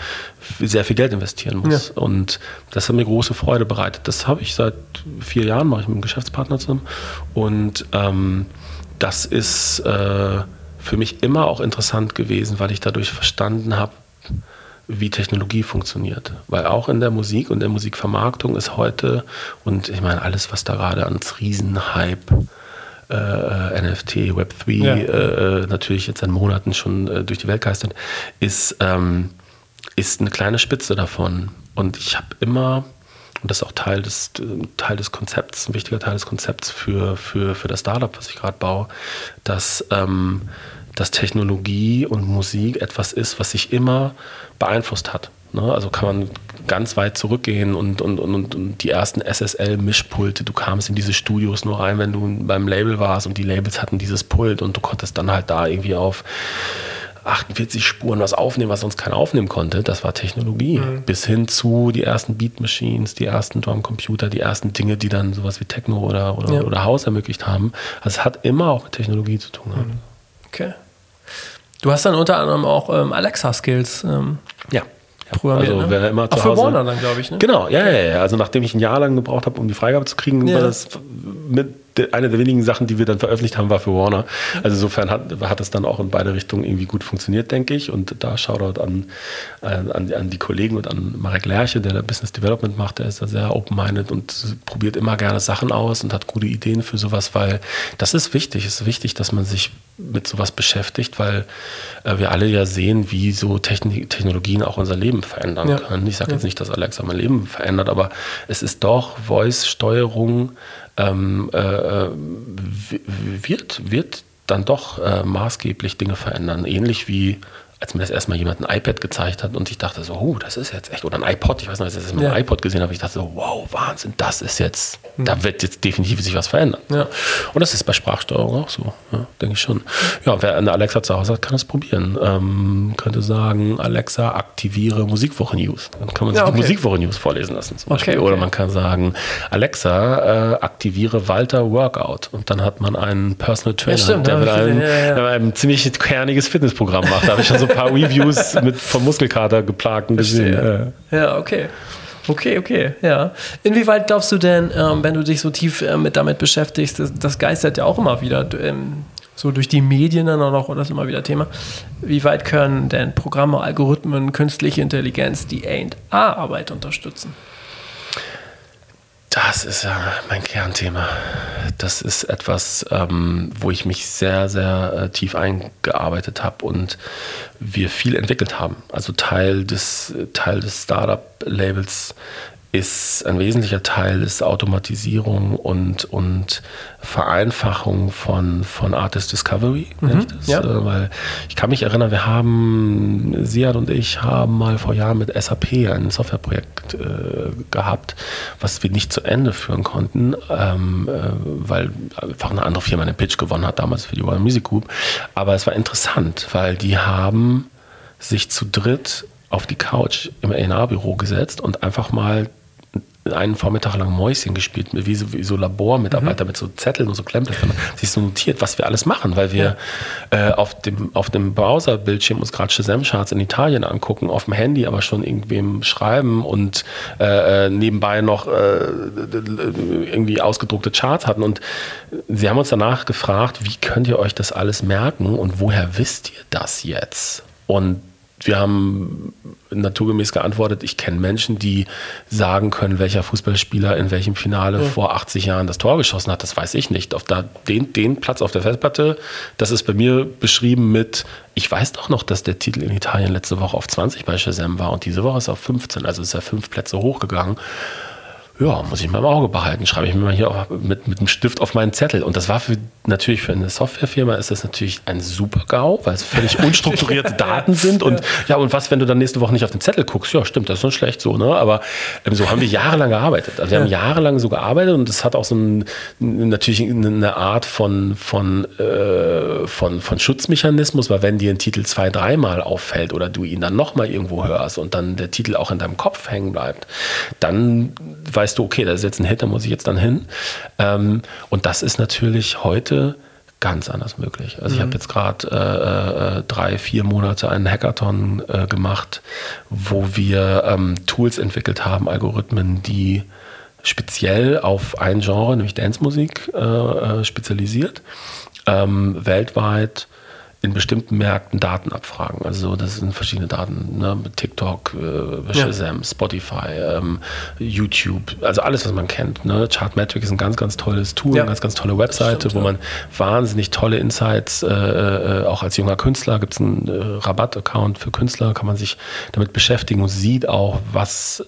sehr viel Geld investieren muss. Und das hat mir große Freude bereitet. Das habe ich seit vier Jahren, mache ich mit einem Geschäftspartner zusammen. Und ähm, das ist äh, für mich immer auch interessant gewesen, weil ich dadurch verstanden habe, wie Technologie funktioniert. Weil auch in der Musik und der Musikvermarktung ist heute, und ich meine, alles, was da gerade ans Riesenhype äh, NFT, Web3 Ja. äh, natürlich jetzt seit Monaten schon äh, durch die Welt geistert, ist, ähm, ist eine kleine Spitze davon. Und ich habe immer, und das ist auch Teil des, äh, Teil des Konzepts, ein wichtiger Teil des Konzepts für, für, für das Startup, was ich gerade baue, dass, ähm, dass Technologie und Musik etwas ist, was sich immer beeinflusst hat. Ne? Also kann man ganz weit zurückgehen und, und, und, und, die ersten SSL-Mischpulte, du kamst in diese Studios nur rein, wenn du beim Label warst und die Labels hatten dieses Pult und du konntest dann halt da irgendwie auf 48 Spuren was aufnehmen, was sonst keiner aufnehmen konnte. Das war Technologie. Bis hin zu die ersten Beat Machines, die ersten Drumcomputer, die ersten Dinge, die dann sowas wie Techno oder, oder, Ja. oder House ermöglicht haben. Also es hat immer auch mit Technologie zu tun. gehabt. Okay. Du hast dann unter anderem auch ähm, Alexa-Skills ähm, Ja. programmiert. Also ne? wer immer Auch zu für Hause, Warner dann, glaube ich. Ne? Genau, ja, ja, ja. Also nachdem ich ein Jahr lang gebraucht habe, um die Freigabe zu kriegen, Ja. war das mit eine der wenigen Sachen, die wir dann veröffentlicht haben, war für Warner. Also insofern hat, hat es dann auch in beide Richtungen irgendwie gut funktioniert, denke ich. Und da Shoutout an, an, an die Kollegen und an Marek Lerche, der da Business Development macht. Der ist da sehr open-minded und probiert immer gerne Sachen aus und hat gute Ideen für sowas, weil das ist wichtig. Es ist wichtig, dass man sich mit sowas beschäftigt, weil äh, wir alle ja sehen, wie so Technik, Technologien auch unser Leben verändern ja. können. Ich sage ja. jetzt nicht, dass Alexa mein Leben verändert, aber es ist doch Voice-Steuerung ähm, äh, äh wird, wird dann doch äh, maßgeblich Dinge verändern. Ähnlich wie als mir das erstmal jemand ein iPad gezeigt hat und ich dachte so, oh, das ist jetzt echt, oder ein iPod, ich weiß noch, als ich das mal ja. ein iPod gesehen habe, ich dachte so, wow, Wahnsinn, das ist jetzt, mhm. da wird jetzt definitiv sich was verändern. Ja. Und das ist bei Sprachsteuerung auch so, ja, denke ich schon. Ja, wer eine Alexa zu Hause hat, kann es probieren. Ähm, könnte sagen, Alexa, aktiviere Musikwoche News. Dann kann man sich okay. die Musikwoche News vorlesen lassen zum Beispiel. Okay, okay. Oder man kann sagen, Alexa, äh, aktiviere Walter Workout. Und dann hat man einen Personal Trainer, stimmt, der, mit einem, der ein ziemlich kerniges Fitnessprogramm macht. Da habe ich schon so ein paar Reviews mit vom Muskelkater geplagten gesehen. Ja, okay. Okay, okay, ja. Inwieweit glaubst du denn, ähm, wenn du dich so tief äh, mit damit beschäftigst, das, das, geistert ja auch immer wieder ähm, so durch die Medien dann auch noch, oder das ist immer wieder Thema. Wie weit können denn Programme, Algorithmen, künstliche Intelligenz die A&A-Arbeit unterstützen? Das ist ja mein Kernthema. Das ist etwas, ähm, wo ich mich sehr, sehr äh, tief eingearbeitet habe und wir viel entwickelt haben. Also Teil des, Teil des Startup-Labels ist ein wesentlicher Teil ist Automatisierung und, und Vereinfachung von, von Artist Discovery. Mhm, ich ja. äh, weil ich kann mich erinnern, wir haben, Siad und ich haben mal vor Jahren mit SAP ein Softwareprojekt äh, gehabt, was wir nicht zu Ende führen konnten, ähm, äh, weil einfach eine andere Firma den Pitch gewonnen hat, damals für die Royal Music Group. Aber es war interessant, weil die haben sich zu dritt auf die Couch im A&R-Büro gesetzt und einfach mal einen Vormittag lang Mäuschen gespielt, wie so, wie so Labormitarbeiter mhm. mit so Zetteln und so Klemmblättern, sich so notiert, was wir alles machen, weil wir ja. äh, auf dem, auf dem Browser-Bildschirm uns gerade Shazam-Charts in Italien angucken, auf dem Handy aber schon irgendwem schreiben und äh, äh nebenbei noch äh, irgendwie ausgedruckte Charts hatten. Und sie haben uns danach gefragt, wie könnt ihr euch das alles merken und woher wisst ihr das jetzt? Und wir haben naturgemäß geantwortet, ich kenne Menschen, die sagen können, welcher Fußballspieler in welchem Finale ja. vor 80 Jahren das Tor geschossen hat. Das weiß ich nicht. Auf da, den, den Platz auf der Festplatte, das ist bei mir beschrieben mit, ich weiß doch noch, dass der Titel in Italien letzte Woche auf 20 bei Shazam war und diese Woche ist auf 15, also ist er fünf Plätze hochgegangen ja, muss ich mal im Auge behalten. Schreibe ich mir mal hier mit, mit einem Stift auf meinen Zettel. Und das war für, natürlich für eine Softwarefirma ist das natürlich ein super GAU, weil es völlig unstrukturierte Daten sind. Und ja, und was, wenn du dann nächste Woche nicht auf den Zettel guckst? Ja, stimmt, das ist schon schlecht so, ne? Aber ähm, so haben wir jahrelang gearbeitet. Also wir haben jahrelang so gearbeitet und es hat auch so ein, natürlich eine Art von, von, äh, von, von Schutzmechanismus, weil wenn dir ein Titel zwei, dreimal auffällt oder du ihn dann nochmal irgendwo hörst und dann der Titel auch in deinem Kopf hängen bleibt, dann weißt weißt du, okay, da ist jetzt ein Hit, da muss ich jetzt dann hin. Ähm, und das ist natürlich heute ganz anders möglich. Also mhm. ich habe jetzt gerade äh, äh, drei, vier Monate einen Hackathon äh, gemacht, wo wir ähm, Tools entwickelt haben, Algorithmen, die speziell auf ein Genre, nämlich Dance-Musik, äh, äh, spezialisiert, ähm, weltweit in bestimmten Märkten Daten abfragen. Also das sind verschiedene Daten, ne? TikTok, äh, Shazam, ja. Spotify, ähm, YouTube, also alles, was man kennt. Ne? Chartmetric ist ein ganz, ganz tolles Tool, ja. eine ganz, ganz tolle Webseite, stimmt, wo man wahnsinnig tolle Insights, äh, äh, auch als junger Künstler gibt es einen äh, Rabatt-Account für Künstler, kann man sich damit beschäftigen und sieht auch, was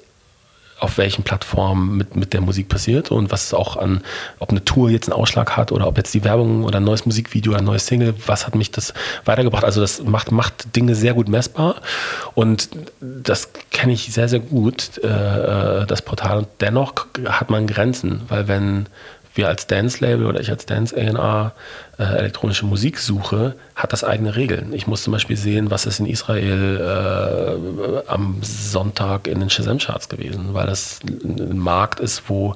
auf welchen Plattformen mit, mit der Musik passiert und was auch an, ob eine Tour jetzt einen Ausschlag hat oder ob jetzt die Werbung oder ein neues Musikvideo oder ein neues Single, was hat mich das weitergebracht? Also das macht, macht Dinge sehr gut messbar und das kenne ich sehr, sehr gut, äh, das Portal. Und dennoch hat man Grenzen, weil wenn wir als Dance-Label oder ich als Dance-A&R äh, elektronische Musik suche, hat das eigene Regeln. Ich muss zum Beispiel sehen, was ist in Israel äh, am Sonntag in den Shazam-Charts gewesen, weil das ein Markt ist, wo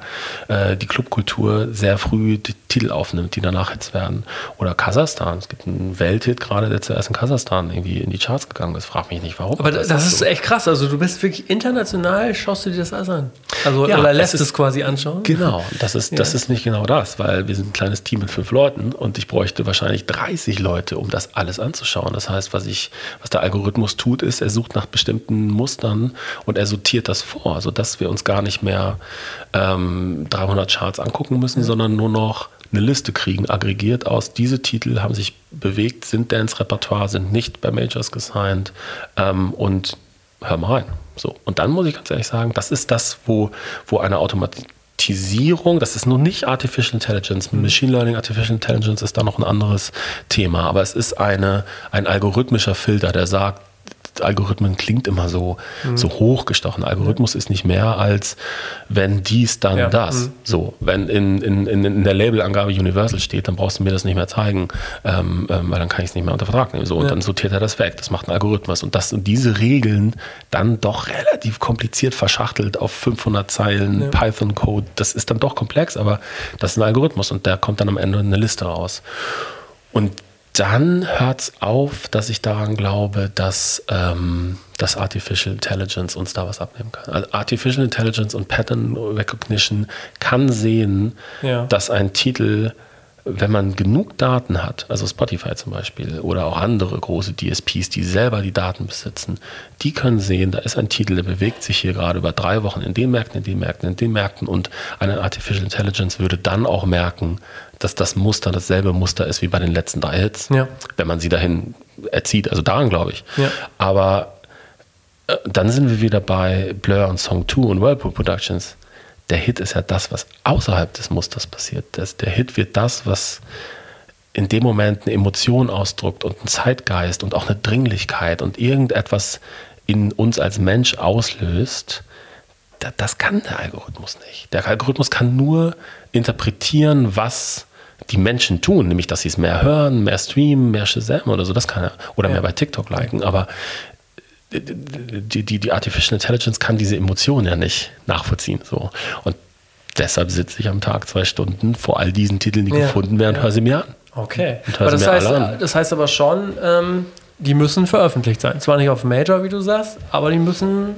äh, die Clubkultur sehr früh die Titel aufnimmt, die danach Hits werden. Oder Kasachstan. Es gibt einen Welthit gerade, der zuerst in Kasachstan irgendwie in die Charts gegangen ist. Frag mich nicht, warum. Aber das, das ist so. echt krass. Also du bist wirklich international, schaust du dir das alles an. Also ja, oder lässt es, ist, es quasi anschauen. Genau, das ist, das ja. ist nicht genau das, weil wir sind ein kleines Team mit fünf Leuten und ich bräuchte wahrscheinlich 30 Leute, um das alles anzuschauen. Das heißt, was ich, was der Algorithmus tut, ist, er sucht nach bestimmten Mustern und er sortiert das vor, sodass wir uns gar nicht mehr ähm, 300 Charts angucken müssen, sondern nur noch eine Liste kriegen, aggregiert aus, diese Titel haben sich bewegt, sind Dance-Repertoire, sind nicht bei Majors gesigned ähm, und hör mal rein. So. Und dann muss ich ganz ehrlich sagen, das ist das, wo, wo eine Automatisierung, das ist nur nicht Artificial Intelligence, mhm. Machine Learning, Artificial Intelligence ist da noch ein anderes Thema, aber es ist eine, ein algorithmischer Filter, der sagt, Algorithmen klingt immer so, mhm. so hochgestochen. Algorithmus ja. ist nicht mehr als wenn dies, dann ja. das. Mhm. So, wenn in, in, in der Labelangabe Universal steht, dann brauchst du mir das nicht mehr zeigen, ähm, ähm, weil dann kann ich es nicht mehr unter Vertrag nehmen. So, und ja. dann sortiert er das weg. Das macht ein Algorithmus. Und das und diese Regeln dann doch relativ kompliziert verschachtelt auf 500 Zeilen Python-Code. Das ist dann doch komplex, aber das ist ein Algorithmus und der kommt dann am Ende in eine Liste raus. Und dann hört es auf, dass ich daran glaube, dass, ähm, dass Artificial Intelligence uns da was abnehmen kann. Also Artificial Intelligence und Pattern Recognition kann sehen, ja. dass ein Titel, wenn man genug Daten hat, also Spotify zum Beispiel oder auch andere große DSPs, die selber die Daten besitzen, die können sehen, da ist ein Titel, der bewegt sich hier gerade über drei Wochen in den Märkten, in den Märkten, in den Märkten und eine Artificial Intelligence würde dann auch merken, dass das Muster dasselbe Muster ist wie bei den letzten drei Hits, ja. wenn man sie dahin erzieht. Also daran glaube ich. Ja. Aber äh, dann sind wir wieder bei Blur und Song 2 und Whirlpool Productions. Der Hit ist ja das, was außerhalb des Musters passiert. Das, der Hit wird das, was in dem Moment eine Emotion ausdrückt und einen Zeitgeist und auch eine Dringlichkeit und irgendetwas in uns als Mensch auslöst, das kann der Algorithmus nicht. Der Algorithmus kann nur interpretieren, was die Menschen tun, nämlich dass sie es mehr hören, mehr streamen, mehr Shazam oder so, das kann er, oder ja. mehr bei TikTok liken, aber die, die, die Artificial Intelligence kann diese Emotionen ja nicht nachvollziehen. So. Und deshalb sitze ich am Tag zwei Stunden vor all diesen Titeln, die ja. gefunden werden, ja. höre sie mir an. Okay. Aber das heißt, das heißt aber schon, ähm, die müssen veröffentlicht sein. Zwar nicht auf Major, wie du sagst, aber die müssen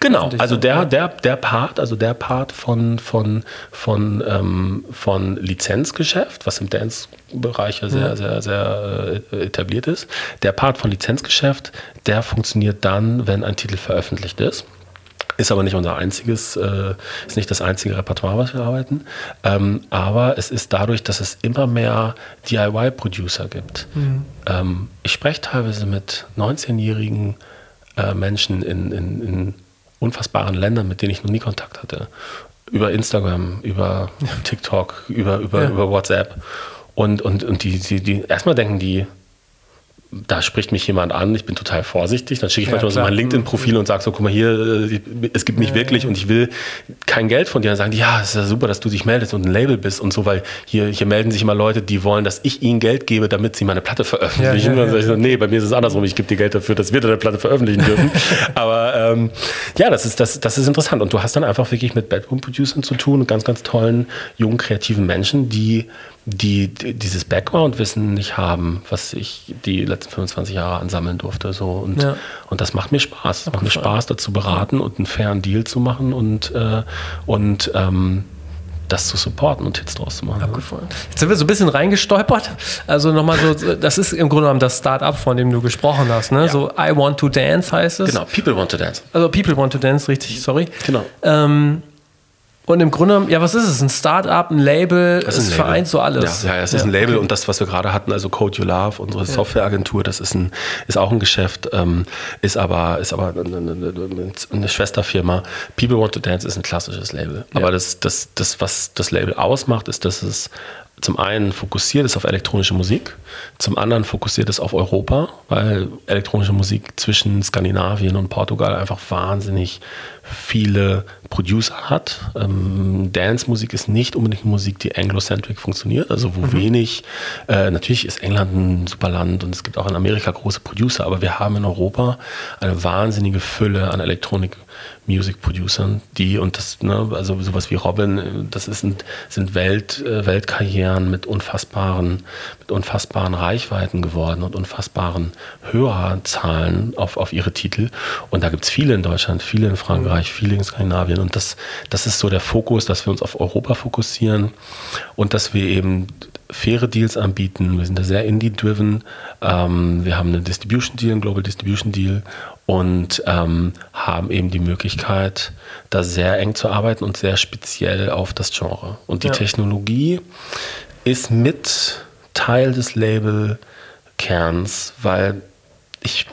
Genau, also der, der, der Part, also der Part von, von, von, ähm, von Lizenzgeschäft, was im Dance-Bereich ja sehr, sehr, sehr äh, etabliert ist, der Part von Lizenzgeschäft, der funktioniert dann, wenn ein Titel veröffentlicht ist. Ist aber nicht unser einziges, äh, ist nicht das einzige Repertoire, was wir arbeiten. Ähm, aber es ist dadurch, dass es immer mehr DIY-Producer gibt. Mhm. Ähm, ich spreche teilweise mit 19-jährigen äh, Menschen in, in, in unfassbaren Ländern, mit denen ich noch nie Kontakt hatte. Über Instagram, über TikTok, über, über, ja. über WhatsApp. Und, und, und die, die, die erstmal denken die, da spricht mich jemand an, ich bin total vorsichtig, dann schicke ich ja, manchmal klar. so mein LinkedIn-Profil und sage so, guck mal hier, äh, es gibt mich ja, wirklich ja. und ich will kein Geld von dir. Dann sagen die, ja, es ist ja super, dass du dich meldest und ein Label bist und so, weil hier, hier melden sich immer Leute, die wollen, dass ich ihnen Geld gebe, damit sie meine Platte veröffentlichen. und dann sage ich so, nee, bei mir ist es andersrum, ich gebe dir Geld dafür, dass wir deine Platte veröffentlichen dürfen. Aber ähm, ja, das ist, das, das ist interessant und du hast dann einfach wirklich mit Bedroom-Producern zu tun und ganz, ganz tollen, jungen, kreativen Menschen, die die, die dieses Background-Wissen nicht haben, was ich die letzten 25 Jahre ansammeln durfte. So. Und, ja. und das macht mir Spaß. Es macht mir Spaß, dazu beraten und einen fairen Deal zu machen und, äh, und ähm, das zu supporten und Hits draus zu machen. Abgefallen. Jetzt sind wir so ein bisschen reingestolpert. Also nochmal so, das ist im Grunde genommen das Start-up, von dem du gesprochen hast. Ne? Ja. So I Want to Dance heißt es. Genau, People Want to Dance. Also People Want to Dance, richtig, sorry. Genau. Ähm, und im Grunde, ja, was ist es? Ein Start-up, ein Label, das es vereint so alles. Ja, ja es ist ja, ein Label okay. und das, was wir gerade hatten, also Code You Love, unsere ja. Softwareagentur, das ist, ein, ist auch ein Geschäft, ähm, ist aber, ist aber eine, eine, eine, Schwesterfirma. People Want to Dance ist ein klassisches Label. Aber das, das, das, was das Label ausmacht, ist, dass es zum einen fokussiert ist auf elektronische Musik, zum anderen fokussiert ist auf Europa, weil elektronische Musik zwischen Skandinavien und Portugal einfach wahnsinnig viele Producer hat. Ähm, Dance-Musik ist nicht unbedingt Musik, die anglocentric funktioniert, also wo mhm. wenig, äh, natürlich ist England ein super Land und es gibt auch in Amerika große Producer, aber wir haben in Europa eine wahnsinnige Fülle an Elektronik. Music Producern, die und das, ne, also sowas wie Robin, das ist, sind, sind Welt, äh, Weltkarrieren mit unfassbaren, mit unfassbaren Reichweiten geworden und unfassbaren Hörerzahlen auf, auf ihre Titel. Und da gibt es viele in Deutschland, viele in Frankreich, viele in Skandinavien. Und das, das ist so der Fokus, dass wir uns auf Europa fokussieren und dass wir eben faire Deals anbieten. Wir sind da sehr indie-driven. Ähm, wir haben einen Distribution Deal, einen Global Distribution Deal und ähm, haben eben die Möglichkeit, da sehr eng zu arbeiten und sehr speziell auf das Genre. Und die ja. Technologie ist mit Teil des Label-Kerns, weil ich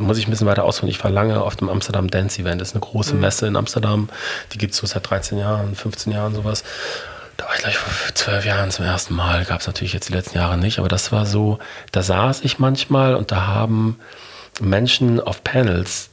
muss ich ein bisschen weiter ausholen. Ich war lange auf dem Amsterdam Dance Event. Das ist eine große mhm. Messe in Amsterdam. Die gibt es so seit 13 Jahren, 15 Jahren sowas da war ich gleich vor zwölf Jahren zum ersten Mal, gab es natürlich jetzt die letzten Jahre nicht, aber das war so, da saß ich manchmal und da haben Menschen auf Panels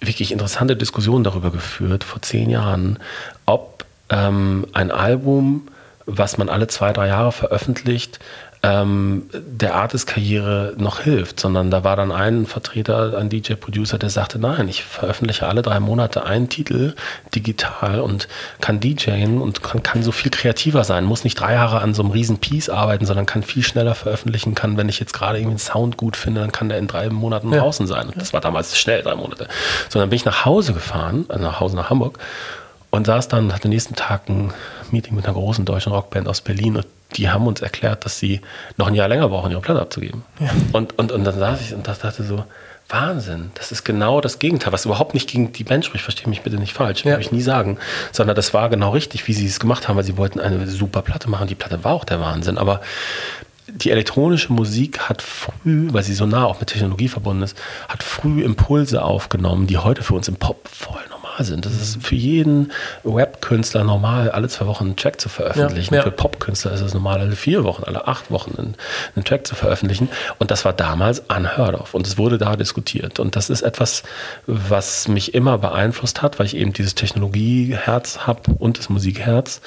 wirklich interessante Diskussionen darüber geführt, vor zehn Jahren, ob ähm, ein Album, was man alle zwei, drei Jahre veröffentlicht, ähm, der Artist-Karriere noch hilft, sondern da war dann ein Vertreter, ein DJ-Producer, der sagte, nein, ich veröffentliche alle drei Monate einen Titel digital und kann DJen und kann, kann so viel kreativer sein, muss nicht drei Jahre an so einem riesen Piece arbeiten, sondern kann viel schneller veröffentlichen, kann, wenn ich jetzt gerade irgendwie einen Sound gut finde, dann kann der in drei Monaten ja. draußen sein. Und das war damals schnell, drei Monate. So, dann bin ich nach Hause gefahren, also nach Hause nach Hamburg und saß dann, hatte nächsten Tag ein Meeting mit einer großen deutschen Rockband aus Berlin und die haben uns erklärt, dass sie noch ein Jahr länger brauchen, ihre Platte abzugeben. Ja. Und, und, und dann saß ich und dachte so, Wahnsinn, das ist genau das Gegenteil, was überhaupt nicht gegen die Band spricht, verstehe mich bitte nicht falsch, ja. würde ich nie sagen, sondern das war genau richtig, wie sie es gemacht haben, weil sie wollten eine super Platte machen, die Platte war auch der Wahnsinn, aber die elektronische Musik hat früh, weil sie so nah auch mit Technologie verbunden ist, hat früh Impulse aufgenommen, die heute für uns im Pop voll normal sind. Das ist für jeden Webkünstler normal, alle zwei Wochen einen Track zu veröffentlichen. Ja, ja. Für Popkünstler ist es normal, alle vier Wochen, alle acht Wochen einen, einen, Track zu veröffentlichen. Und das war damals unheard of. Und es wurde da diskutiert. Und das ist etwas, was mich immer beeinflusst hat, weil ich eben dieses Technologieherz habe und das Musikherz.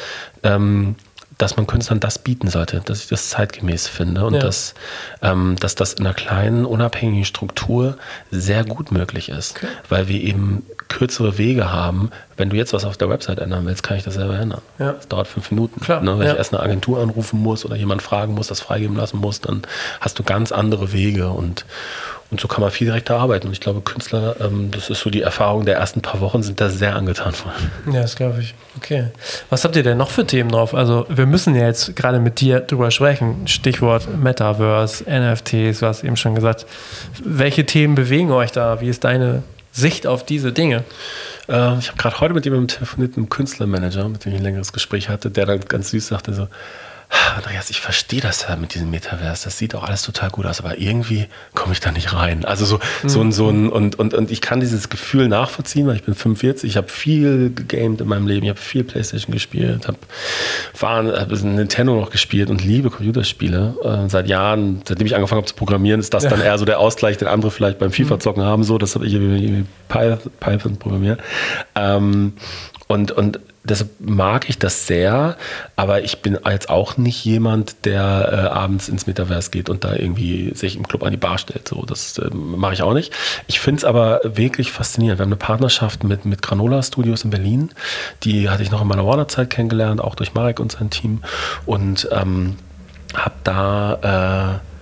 Ähm, dass man Künstlern das bieten sollte, dass ich das zeitgemäß finde und ja. dass, ähm, dass das in einer kleinen, unabhängigen Struktur sehr gut möglich ist, okay. weil wir eben kürzere Wege haben. Wenn du jetzt was auf der Website ändern willst, kann ich das selber ändern. Ja. Das dauert fünf Minuten. Klar. Ne? Wenn ja. ich erst eine Agentur anrufen muss oder jemand fragen muss, das freigeben lassen muss, dann hast du ganz andere Wege und, und so kann man viel direkter arbeiten. Und ich glaube, Künstler, ähm, das ist so die Erfahrung der ersten paar Wochen, sind da sehr angetan von. Ja, das glaube ich. Okay. Was habt ihr denn noch für Themen drauf? Also, wir müssen ja jetzt gerade mit dir drüber sprechen. Stichwort Metaverse, NFTs, du hast eben schon gesagt. Welche Themen bewegen euch da? Wie ist deine Sicht auf diese Dinge? Äh, ich habe gerade heute mit jemandem telefoniert, einem Künstlermanager, mit dem ich ein längeres Gespräch hatte, der dann ganz süß sagte so, Andreas, ich verstehe das ja mit diesem Metaverse. Das sieht auch alles total gut aus, aber irgendwie komme ich da nicht rein. Also so, mhm. so ein, so ein, und, und, und ich kann dieses Gefühl nachvollziehen, weil ich bin 45, ich habe viel gegamed in meinem Leben, ich habe viel Playstation gespielt, habe hab Nintendo noch gespielt und liebe Computerspiele. Äh, seit Jahren, seitdem ich angefangen habe zu programmieren, ist das ja. dann eher so der Ausgleich, den andere vielleicht beim FIFA-Zocken haben. So, das habe ich irgendwie Python programmiert. Ähm, und, und deshalb mag ich das sehr, aber ich bin jetzt auch nicht jemand, der äh, abends ins Metaverse geht und da irgendwie sich im Club an die Bar stellt. So, das äh, mache ich auch nicht. Ich finde es aber wirklich faszinierend. Wir haben eine Partnerschaft mit, mit Granola Studios in Berlin. Die hatte ich noch in meiner Warner-Zeit kennengelernt, auch durch Marek und sein Team. Und ähm, habe da äh,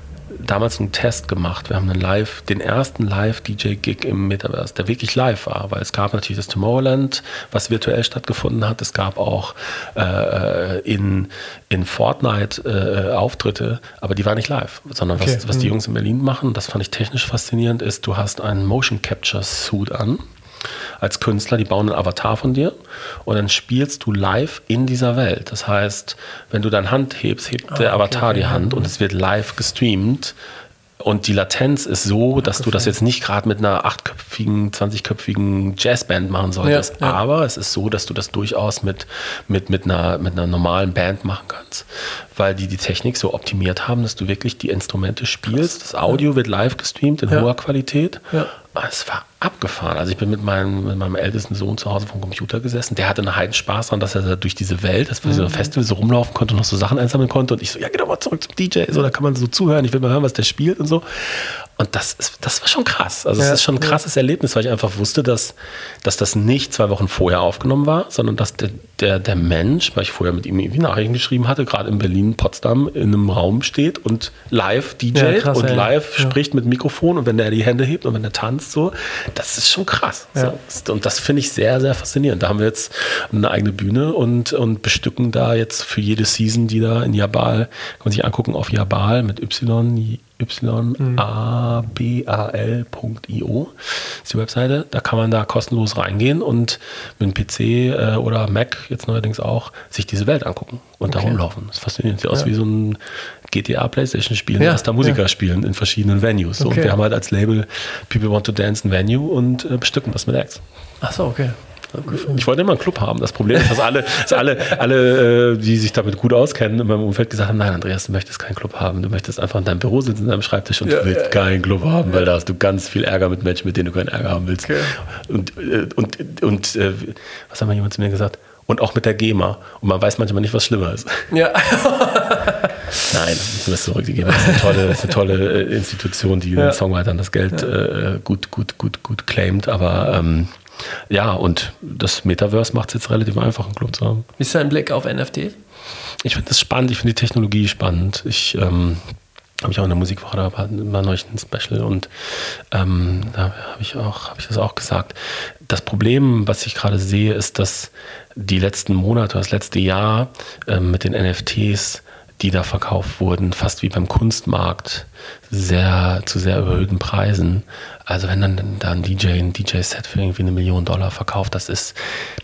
damals einen Test gemacht. Wir haben einen Live, den ersten Live-DJ-Gig im Metaverse, der wirklich live war, weil es gab natürlich das Tomorrowland, was virtuell stattgefunden hat. Es gab auch äh, in, in Fortnite äh, Auftritte, aber die waren nicht live, sondern okay. was, was die mhm. Jungs in Berlin machen, das fand ich technisch faszinierend, ist, du hast einen Motion Capture Suit an als Künstler, die bauen einen Avatar von dir und dann spielst du live in dieser Welt. Das heißt, wenn du deine Hand hebst, hebt ah, der Avatar okay, die Hand ja. und es wird live gestreamt. Und die Latenz ist so, dass du das jetzt nicht gerade mit einer achtköpfigen, zwanzigköpfigen Jazzband machen solltest. Ja, ja. Aber es ist so, dass du das durchaus mit, mit, mit, einer, mit einer normalen Band machen kannst. Weil die die Technik so optimiert haben, dass du wirklich die Instrumente spielst. Das Audio wird live gestreamt in hoher Qualität. Es war abgefahren. Also ich bin mit meinem, mit meinem ältesten Sohn zu Hause vom Computer gesessen. Der hatte einen heiden Spaß daran, dass er da durch diese Welt, dass wir mhm. so ein Festival so rumlaufen konnte und noch so Sachen einsammeln konnte. Und ich so, ja, geh doch mal zurück zum DJ. So, da kann man so zuhören. Ich will mal hören, was der spielt und so. Und das, ist, das war schon krass. Also, es ja, ist schon ein krasses ja. Erlebnis, weil ich einfach wusste, dass, dass das nicht zwei Wochen vorher aufgenommen war, sondern dass der, der, der Mensch, weil ich vorher mit ihm irgendwie Nachrichten geschrieben hatte, gerade in Berlin, Potsdam, in einem Raum steht und live DJ ja, und live spricht mit Mikrofon und wenn der die Hände hebt und wenn er tanzt, so, das ist schon krass. So. Und das finde ich sehr, sehr faszinierend. Da haben wir jetzt eine eigene Bühne und, und bestücken da jetzt für jede Season, die da in Jabal, kann man sich angucken auf Jabal mit Y, yabal.io ist die Webseite. Da kann man da kostenlos reingehen und mit einem PC äh, oder Mac jetzt neuerdings auch sich diese Welt angucken und okay. da rumlaufen. Das fasziniert. Sieht ja. aus wie so ein GTA Playstation Spiel, ja, dass da Musiker ja. spielen in verschiedenen Venues. Okay. Und wir haben halt als Label People Want to Dance ein Venue und äh, bestücken das mit Acts. Ach so, okay. Ich wollte immer einen Club haben. Das Problem ist, dass alle, dass alle, alle, äh, die sich damit gut auskennen, in meinem Umfeld gesagt haben: Nein, Andreas, du möchtest keinen Club haben. Du möchtest einfach in deinem Büro sitzen, in deinem Schreibtisch und ja, du willst ja, keinen Club haben, weil da hast du ganz viel Ärger mit Menschen, mit denen du keinen Ärger haben willst. Okay. Und, äh, und, und äh, was hat mal jemand zu mir gesagt? Und auch mit der GEMA. Und man weiß manchmal nicht, was schlimmer ist. Ja. Nein, das ist zurück. Die GEMA ist eine tolle, ist eine tolle Institution, die ja. den Songwritern das Geld ja. äh, gut, gut, gut, gut claimt. Aber ähm, ja, und das Metaverse macht es jetzt relativ einfach, einen Club zu haben. Wie ist dein Blick auf NFT? Ich finde das spannend, ich finde die Technologie spannend. Ich ähm, habe ich auch in der Musikwoche, da war immer neulich ein Special und ähm, da habe ich auch, habe ich das auch gesagt. Das Problem, was ich gerade sehe, ist, dass die letzten Monate, das letzte Jahr ähm, mit den NFTs die da verkauft wurden, fast wie beim Kunstmarkt, sehr zu sehr überhöhten Preisen. Also wenn dann da ein DJ ein DJ-Set für irgendwie eine Million Dollar verkauft, das ist,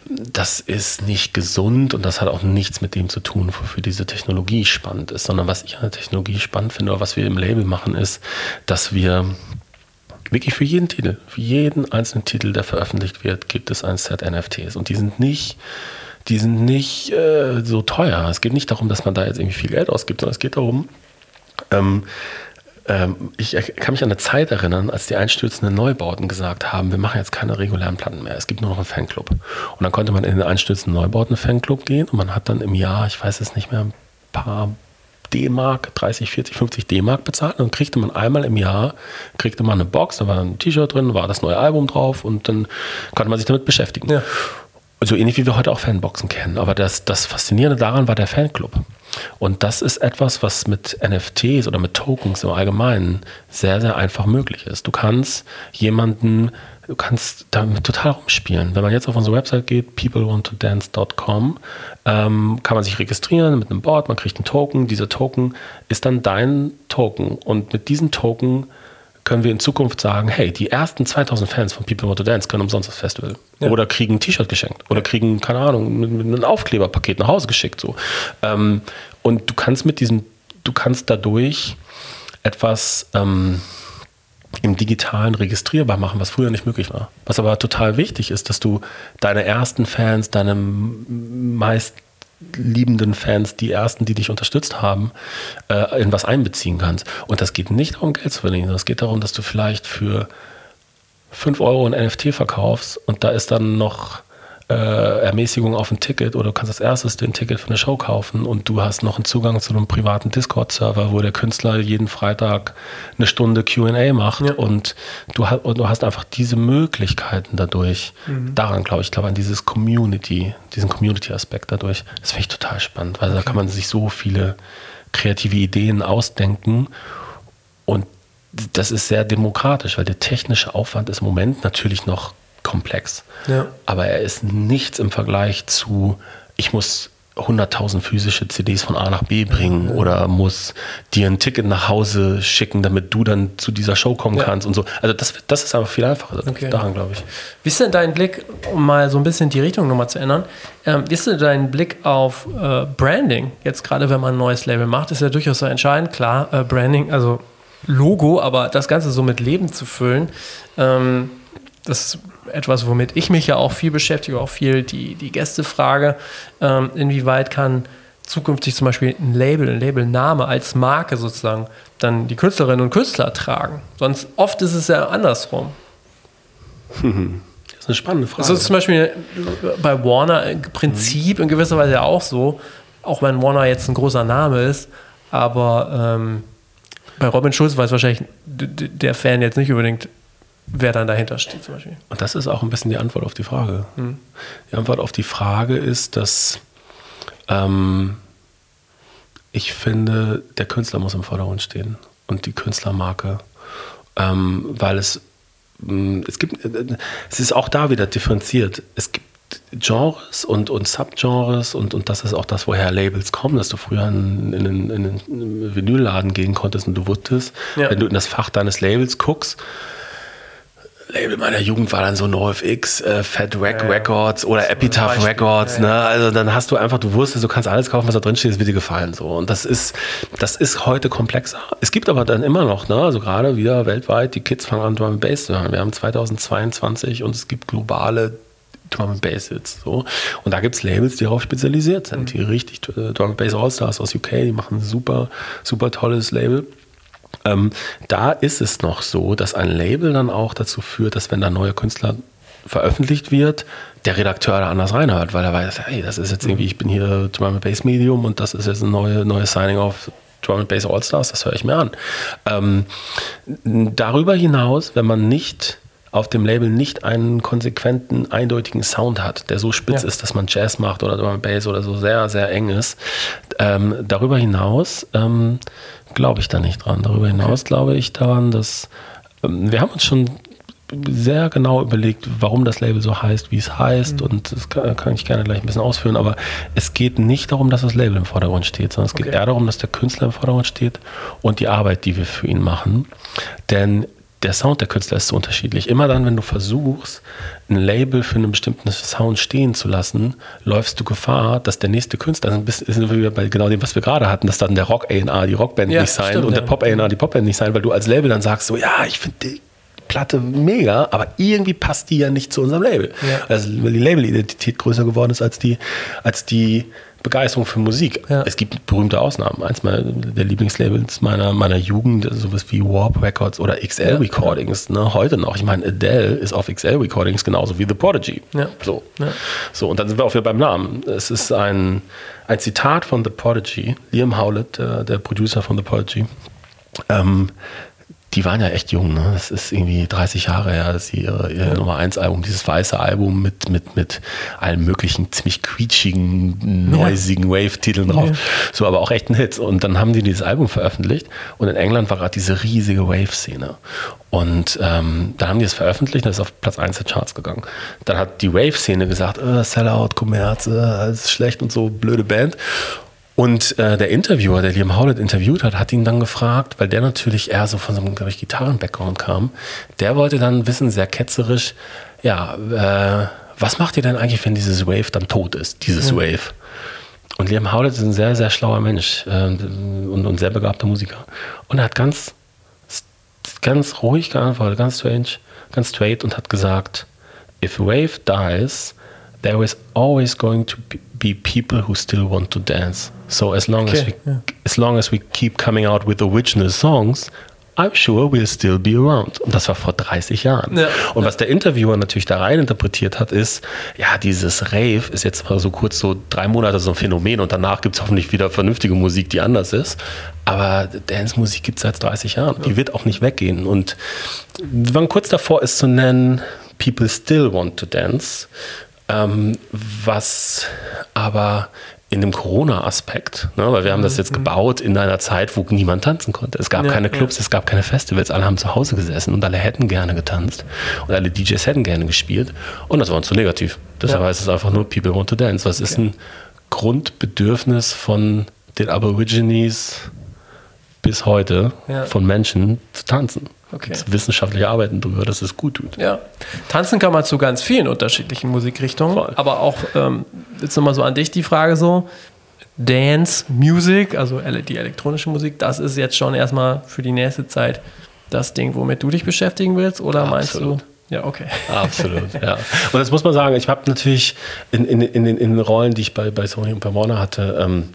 das ist nicht gesund und das hat auch nichts mit dem zu tun, wofür diese Technologie spannend ist, sondern was ich an der Technologie spannend finde oder was wir im Label machen, ist, dass wir wirklich für jeden Titel, für jeden einzelnen Titel, der veröffentlicht wird, gibt es ein Set NFTs und die sind nicht die sind nicht äh, so teuer. Es geht nicht darum, dass man da jetzt irgendwie viel Geld ausgibt, sondern es geht darum, ähm, ich kann mich an eine Zeit erinnern, als die einstürzenden Neubauten gesagt haben, wir machen jetzt keine regulären Platten mehr, es gibt nur noch einen Fanclub. Und dann konnte man in den einstürzenden Neubauten Fanclub gehen und man hat dann im Jahr, ich weiß es nicht mehr, ein paar D-Mark, 30, 40, 50 D-Mark bezahlt. Und dann kriegte man einmal im Jahr, kriegte man eine Box, da war ein T-Shirt drin, war das neue Album drauf und dann konnte man sich damit beschäftigen. Ja so ähnlich wie wir heute auch Fanboxen kennen. Aber das, das Faszinierende daran war der Fanclub. Und das ist etwas, was mit NFTs oder mit Tokens im Allgemeinen sehr, sehr einfach möglich ist. Du kannst jemanden, du kannst damit total rumspielen. Wenn man jetzt auf unsere Website geht, peoplewanttodance.com, ähm, kann man sich registrieren mit einem Board, man kriegt einen Token. Dieser Token ist dann dein Token. Und mit diesem Token können wir in Zukunft sagen, hey, die ersten 2000 Fans von People Want to Dance können umsonst das Festival. Ja. Oder kriegen ein T-Shirt geschenkt. Oder kriegen, keine Ahnung, ein Aufkleberpaket nach Hause geschickt. So. Ähm, und du kannst mit diesem, du kannst dadurch etwas ähm, im Digitalen registrierbar machen, was früher nicht möglich war. Was aber total wichtig ist, dass du deine ersten Fans, deine meist liebenden Fans, die ersten, die dich unterstützt haben, äh, in was einbeziehen kannst. Und das geht nicht darum, Geld zu verdienen, sondern es geht darum, dass du vielleicht für 5 Euro ein NFT verkaufst und da ist dann noch äh, Ermäßigung auf ein Ticket oder du kannst als erstes den Ticket für eine Show kaufen und du hast noch einen Zugang zu einem privaten Discord-Server, wo der Künstler jeden Freitag eine Stunde QA macht ja. und, du, und du hast einfach diese Möglichkeiten dadurch. Mhm. Daran glaube ich, glaube an dieses Community, diesen Community-Aspekt dadurch. Das finde ich total spannend, weil okay. da kann man sich so viele kreative Ideen ausdenken und das ist sehr demokratisch, weil der technische Aufwand ist im Moment natürlich noch komplex. Ja. Aber er ist nichts im Vergleich zu, ich muss 100.000 physische CDs von A nach B bringen oder muss dir ein Ticket nach Hause schicken, damit du dann zu dieser Show kommen ja. kannst und so. Also das, das ist einfach viel einfacher okay. daran, glaube ich. Wie ist denn dein Blick, um mal so ein bisschen die Richtung nochmal zu ändern, ähm, wie ist denn dein Blick auf äh, Branding? Jetzt gerade, wenn man ein neues Label macht, ist ja durchaus so entscheidend. Klar, äh, Branding, also Logo, aber das Ganze so mit Leben zu füllen, ähm, das etwas, womit ich mich ja auch viel beschäftige, auch viel die, die Gäste frage, ähm, inwieweit kann zukünftig zum Beispiel ein Label, ein Labelname als Marke sozusagen dann die Künstlerinnen und Künstler tragen. Sonst oft ist es ja andersrum. Das ist eine spannende Frage. Das ist zum Beispiel bei Warner im Prinzip in gewisser Weise auch so, auch wenn Warner jetzt ein großer Name ist, aber ähm, Bei Robin Schulz weiß wahrscheinlich der Fan jetzt nicht unbedingt, wer dann dahinter steht zum Beispiel. Und das ist auch ein bisschen die Antwort auf die Frage. Mhm. Die Antwort auf die Frage ist, dass ähm, ich finde, der Künstler muss im Vordergrund stehen und die Künstlermarke, ähm, weil es, mm, es gibt, äh, es ist auch da wieder differenziert. Es gibt Genres und, und Subgenres und, und das ist auch das, woher Labels kommen, dass du früher in, in, in, in einen Vinylladen gehen konntest und du wusstest, ja. wenn du in das Fach deines Labels guckst, Label meiner Jugend war dann so NoFX, äh, Fat Rack ja, Records oder Epitaph Records, ne? Also dann hast du einfach, du wusstest, du kannst alles kaufen, was da drin steht, es wird dir gefallen. So. Und das ist, das ist heute komplexer. Es gibt aber dann immer noch, ne, also gerade wieder weltweit, die Kids fangen an, Drum and Bass zu hören. Wir haben 2022 und es gibt globale Drum and Bass Hits. So. Und da gibt es Labels, die darauf spezialisiert sind, die richtig äh, Drum and Bass All-Stars aus UK, die machen ein super, super tolles Label. Ähm, da ist es noch so, dass ein Label dann auch dazu führt, dass wenn da neue Künstler veröffentlicht wird, der Redakteur da anders reinhört, weil er weiß, hey, das ist jetzt irgendwie, ich bin hier Drum and Bass Medium und das ist jetzt ein neues neue Signing auf Drum and Bass All Stars, das höre ich mir an. Ähm, darüber hinaus, wenn man nicht auf dem Label nicht einen konsequenten, eindeutigen Sound hat, der so spitz ja. ist, dass man Jazz macht oder Drum and Bass oder so sehr, sehr eng ist. Ähm, darüber hinaus ähm, glaube ich da nicht dran. Darüber hinaus okay. glaube ich daran, dass ähm, wir haben uns schon sehr genau überlegt, warum das Label so heißt, wie es heißt. Mhm. Und das kann, kann, ich gerne gleich ein bisschen ausführen. Aber es geht nicht darum, dass das Label im Vordergrund steht, sondern es okay. geht eher darum, dass der Künstler im Vordergrund steht und die Arbeit, die wir für ihn machen. Denn der Sound der Künstler ist so unterschiedlich. Immer dann, wenn du versuchst, ein Label für einen bestimmten Sound stehen zu lassen, läufst du Gefahr, dass der nächste Künstler, also sind wir bei genau dem, was wir gerade hatten, dass dann der Rock A&R die Rockband ja, nicht sein und ja. der Pop A&R die Popband nicht sein, weil du als Label dann sagst so, ja, ich finde Platte mega, aber irgendwie passt die ja nicht zu unserem Label. Ja. Also, weil die Labelidentität größer geworden ist als die, als die Begeisterung für Musik. Ja. Es gibt berühmte Ausnahmen. Eins der Lieblingslabels meiner, meiner Jugend, sowas wie Warp Records oder XL ja. Recordings, ne, heute noch. Ich meine, Adele ist auf XL Recordings genauso wie The Prodigy. Ja. So. so, und dann sind wir auch wieder beim Namen. Es ist ein, ein Zitat von The Prodigy, Liam Howlett, der, der Producer von The Prodigy. Ähm, die waren ja echt jung, ne? Das ist irgendwie 30 Jahre her, dass sie ihre, ihr ja. Nummer 1 Album, dieses weiße Album mit, mit, mit allen möglichen ziemlich quietschigen, noisigen ja. Wave-Titeln drauf. Ja. So, aber auch echt ein Hit. Und dann haben die dieses Album veröffentlicht und in England war gerade diese riesige Wave-Szene. Und ähm, dann haben die es veröffentlicht und ist auf Platz 1 der Charts gegangen. Dann hat die Wave-Szene gesagt, äh, Sellout, Kommerz, äh, alles ist schlecht und so, blöde Band. Und äh, der Interviewer, der Liam Howlett interviewt hat, hat ihn dann gefragt, weil der natürlich eher so von so einem, glaube ich, Gitarren-Background kam. Der wollte dann wissen, sehr ketzerisch, ja, äh, was macht ihr denn eigentlich, wenn dieses Wave dann tot ist, dieses mhm. Wave? Und Liam Howlett ist ein sehr, sehr schlauer Mensch äh, und, und sehr begabter Musiker. Und er hat ganz, ganz ruhig geantwortet, ganz strange, ganz straight und hat gesagt, if Wave dies, there is always going to be people who still want to dance. So as long okay, as we yeah. as long as we keep coming out with original songs, I'm sure we'll still be around. Und das war vor 30 Jahren. Ja, und was der Interviewer natürlich da rein interpretiert hat, ist, ja, dieses Rave ist jetzt mal so kurz so drei Monate so ein Phänomen und danach gibt es hoffentlich wieder vernünftige Musik, die anders ist. Aber Dance-Musik gibt es seit 30 Jahren. Ja. Die wird auch nicht weggehen. Und wir waren kurz davor, es zu nennen, People Still Want to Dance. Ähm, was aber in dem Corona-Aspekt, ne, weil wir haben das jetzt mhm. gebaut in einer Zeit, wo niemand tanzen konnte. Es gab ja, keine Clubs, ja. es gab keine Festivals, alle haben zu Hause gesessen und alle hätten gerne getanzt und alle DJs hätten gerne gespielt und das war uns zu negativ. Deshalb ja. heißt es einfach nur People want to dance. Was okay. ist ein Grundbedürfnis von den Aborigines bis heute von Menschen zu tanzen? Okay. Wissenschaftliche Arbeiten darüber, dass es gut tut. Ja. Tanzen kann man zu ganz vielen unterschiedlichen Musikrichtungen. Voll. Aber auch, ähm, jetzt nochmal so an dich die Frage so, Dance, Music, also die elektronische Musik, das ist jetzt schon erstmal für die nächste Zeit das Ding, womit du dich beschäftigen willst? Oder Absolut. meinst du? Ja, okay. Absolut, ja. Und das muss man sagen, ich habe natürlich in, in, in, in den Rollen, die ich bei, bei Sony und bei Warner hatte, ähm,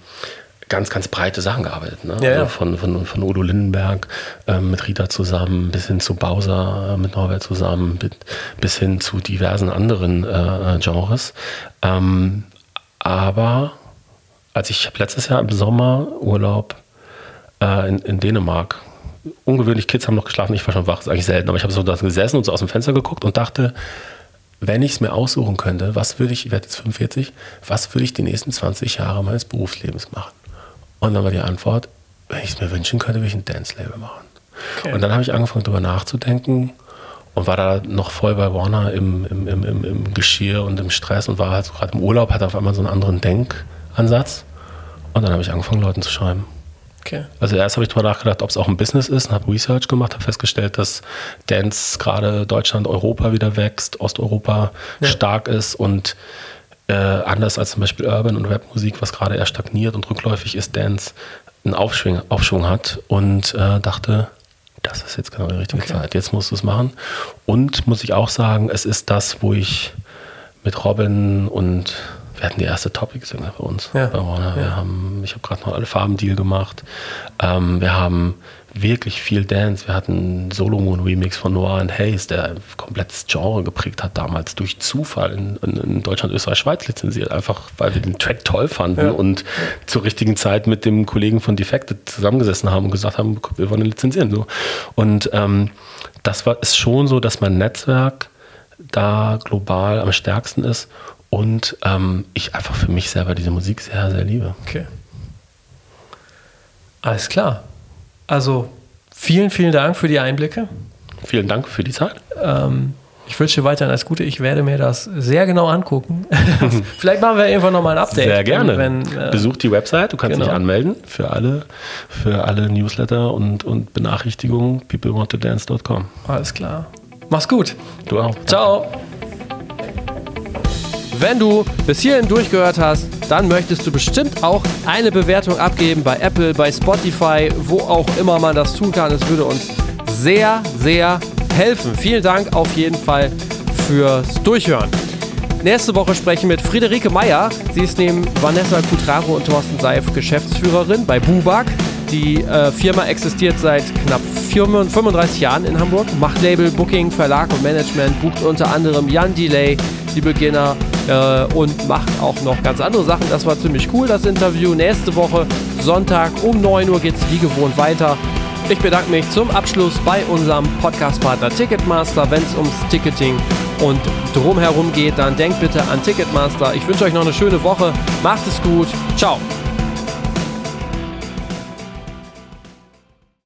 ganz, ganz breite Sachen gearbeitet. Ne? Ja, also von, von, von Udo Lindenberg äh, mit Rita zusammen bis hin zu Bowser äh, mit Norbert zusammen bis hin zu diversen anderen äh, Genres. Ähm, aber als ich letztes Jahr im Sommer Urlaub äh, in, in Dänemark ungewöhnlich, Kids haben noch geschlafen, ich war schon wach, ist eigentlich selten, aber ich habe so da gesessen und so aus dem Fenster geguckt und dachte, wenn ich es mir aussuchen könnte, was würde ich, ich werde jetzt 45, was würde ich die nächsten 20 Jahre meines Berufslebens machen? Und dann war die Antwort, wenn ich es mir wünschen könnte, würde ich ein Dance-Label machen. Okay. Und dann habe ich angefangen, darüber nachzudenken und war da noch voll bei Warner im, im, im, im, im Geschirr und im Stress und war halt so gerade im Urlaub, hatte auf einmal so einen anderen Denkansatz. Und dann habe ich angefangen, Leuten zu schreiben. Okay. Also erst habe ich darüber nachgedacht, ob es auch ein Business ist und habe Research gemacht, habe festgestellt, dass Dance gerade Deutschland, Europa wieder wächst, Osteuropa ja. stark ist und äh, anders als zum Beispiel Urban und Rapmusik, was gerade eher stagniert und rückläufig ist, Dance einen Aufschwung, Aufschwung hat und äh, dachte, das ist jetzt genau die richtige okay. Zeit. Jetzt musst du es machen. Und muss ich auch sagen, es ist das, wo ich mit Robin und wir hatten die erste Topic-Single bei uns ja. bei Warner. Wir ja. haben, ich habe gerade noch alle Farben-Deal gemacht. Ähm, wir haben wirklich viel Dance. Wir hatten einen Solo Moon Remix von Noir and Hayes, der ein komplettes Genre geprägt hat, damals durch Zufall in, in, in Deutschland, Österreich, Schweiz lizenziert. Einfach weil wir den Track toll fanden ja. und zur richtigen Zeit mit dem Kollegen von Defected zusammengesessen haben und gesagt haben, wir wollen lizenzieren. So. Und ähm, das war, ist schon so, dass mein Netzwerk da global am stärksten ist und ähm, ich einfach für mich selber diese Musik sehr, sehr liebe. Okay. Alles klar. Also vielen, vielen Dank für die Einblicke. Vielen Dank für die Zeit. Ähm, ich wünsche dir weiterhin alles Gute. Ich werde mir das sehr genau angucken. Vielleicht machen wir irgendwann nochmal ein Update. Sehr gerne. Wenn, äh, Besuch die Website, du kannst genau. dich anmelden für alle, für alle Newsletter und, und Benachrichtigungen peoplewanttodance.com. Alles klar. Mach's gut. Du auch. Ciao. Wenn du bis hierhin durchgehört hast, dann möchtest du bestimmt auch eine Bewertung abgeben bei Apple, bei Spotify, wo auch immer man das tun kann. Es würde uns sehr, sehr helfen. Vielen Dank auf jeden Fall fürs Durchhören. Nächste Woche sprechen wir mit Friederike Meyer. Sie ist neben Vanessa Cutraro und Thorsten Seif Geschäftsführerin bei Bubak. Die äh, Firma existiert seit knapp 35 Jahren in Hamburg, macht Label, Booking, Verlag und Management, bucht unter anderem Jan Delay, die Beginner äh, und macht auch noch ganz andere Sachen. Das war ziemlich cool, das Interview. Nächste Woche, Sonntag um 9 Uhr geht es wie gewohnt weiter. Ich bedanke mich zum Abschluss bei unserem Podcast-Partner Ticketmaster. Wenn es ums Ticketing und drumherum geht, dann denkt bitte an Ticketmaster. Ich wünsche euch noch eine schöne Woche. Macht es gut. Ciao.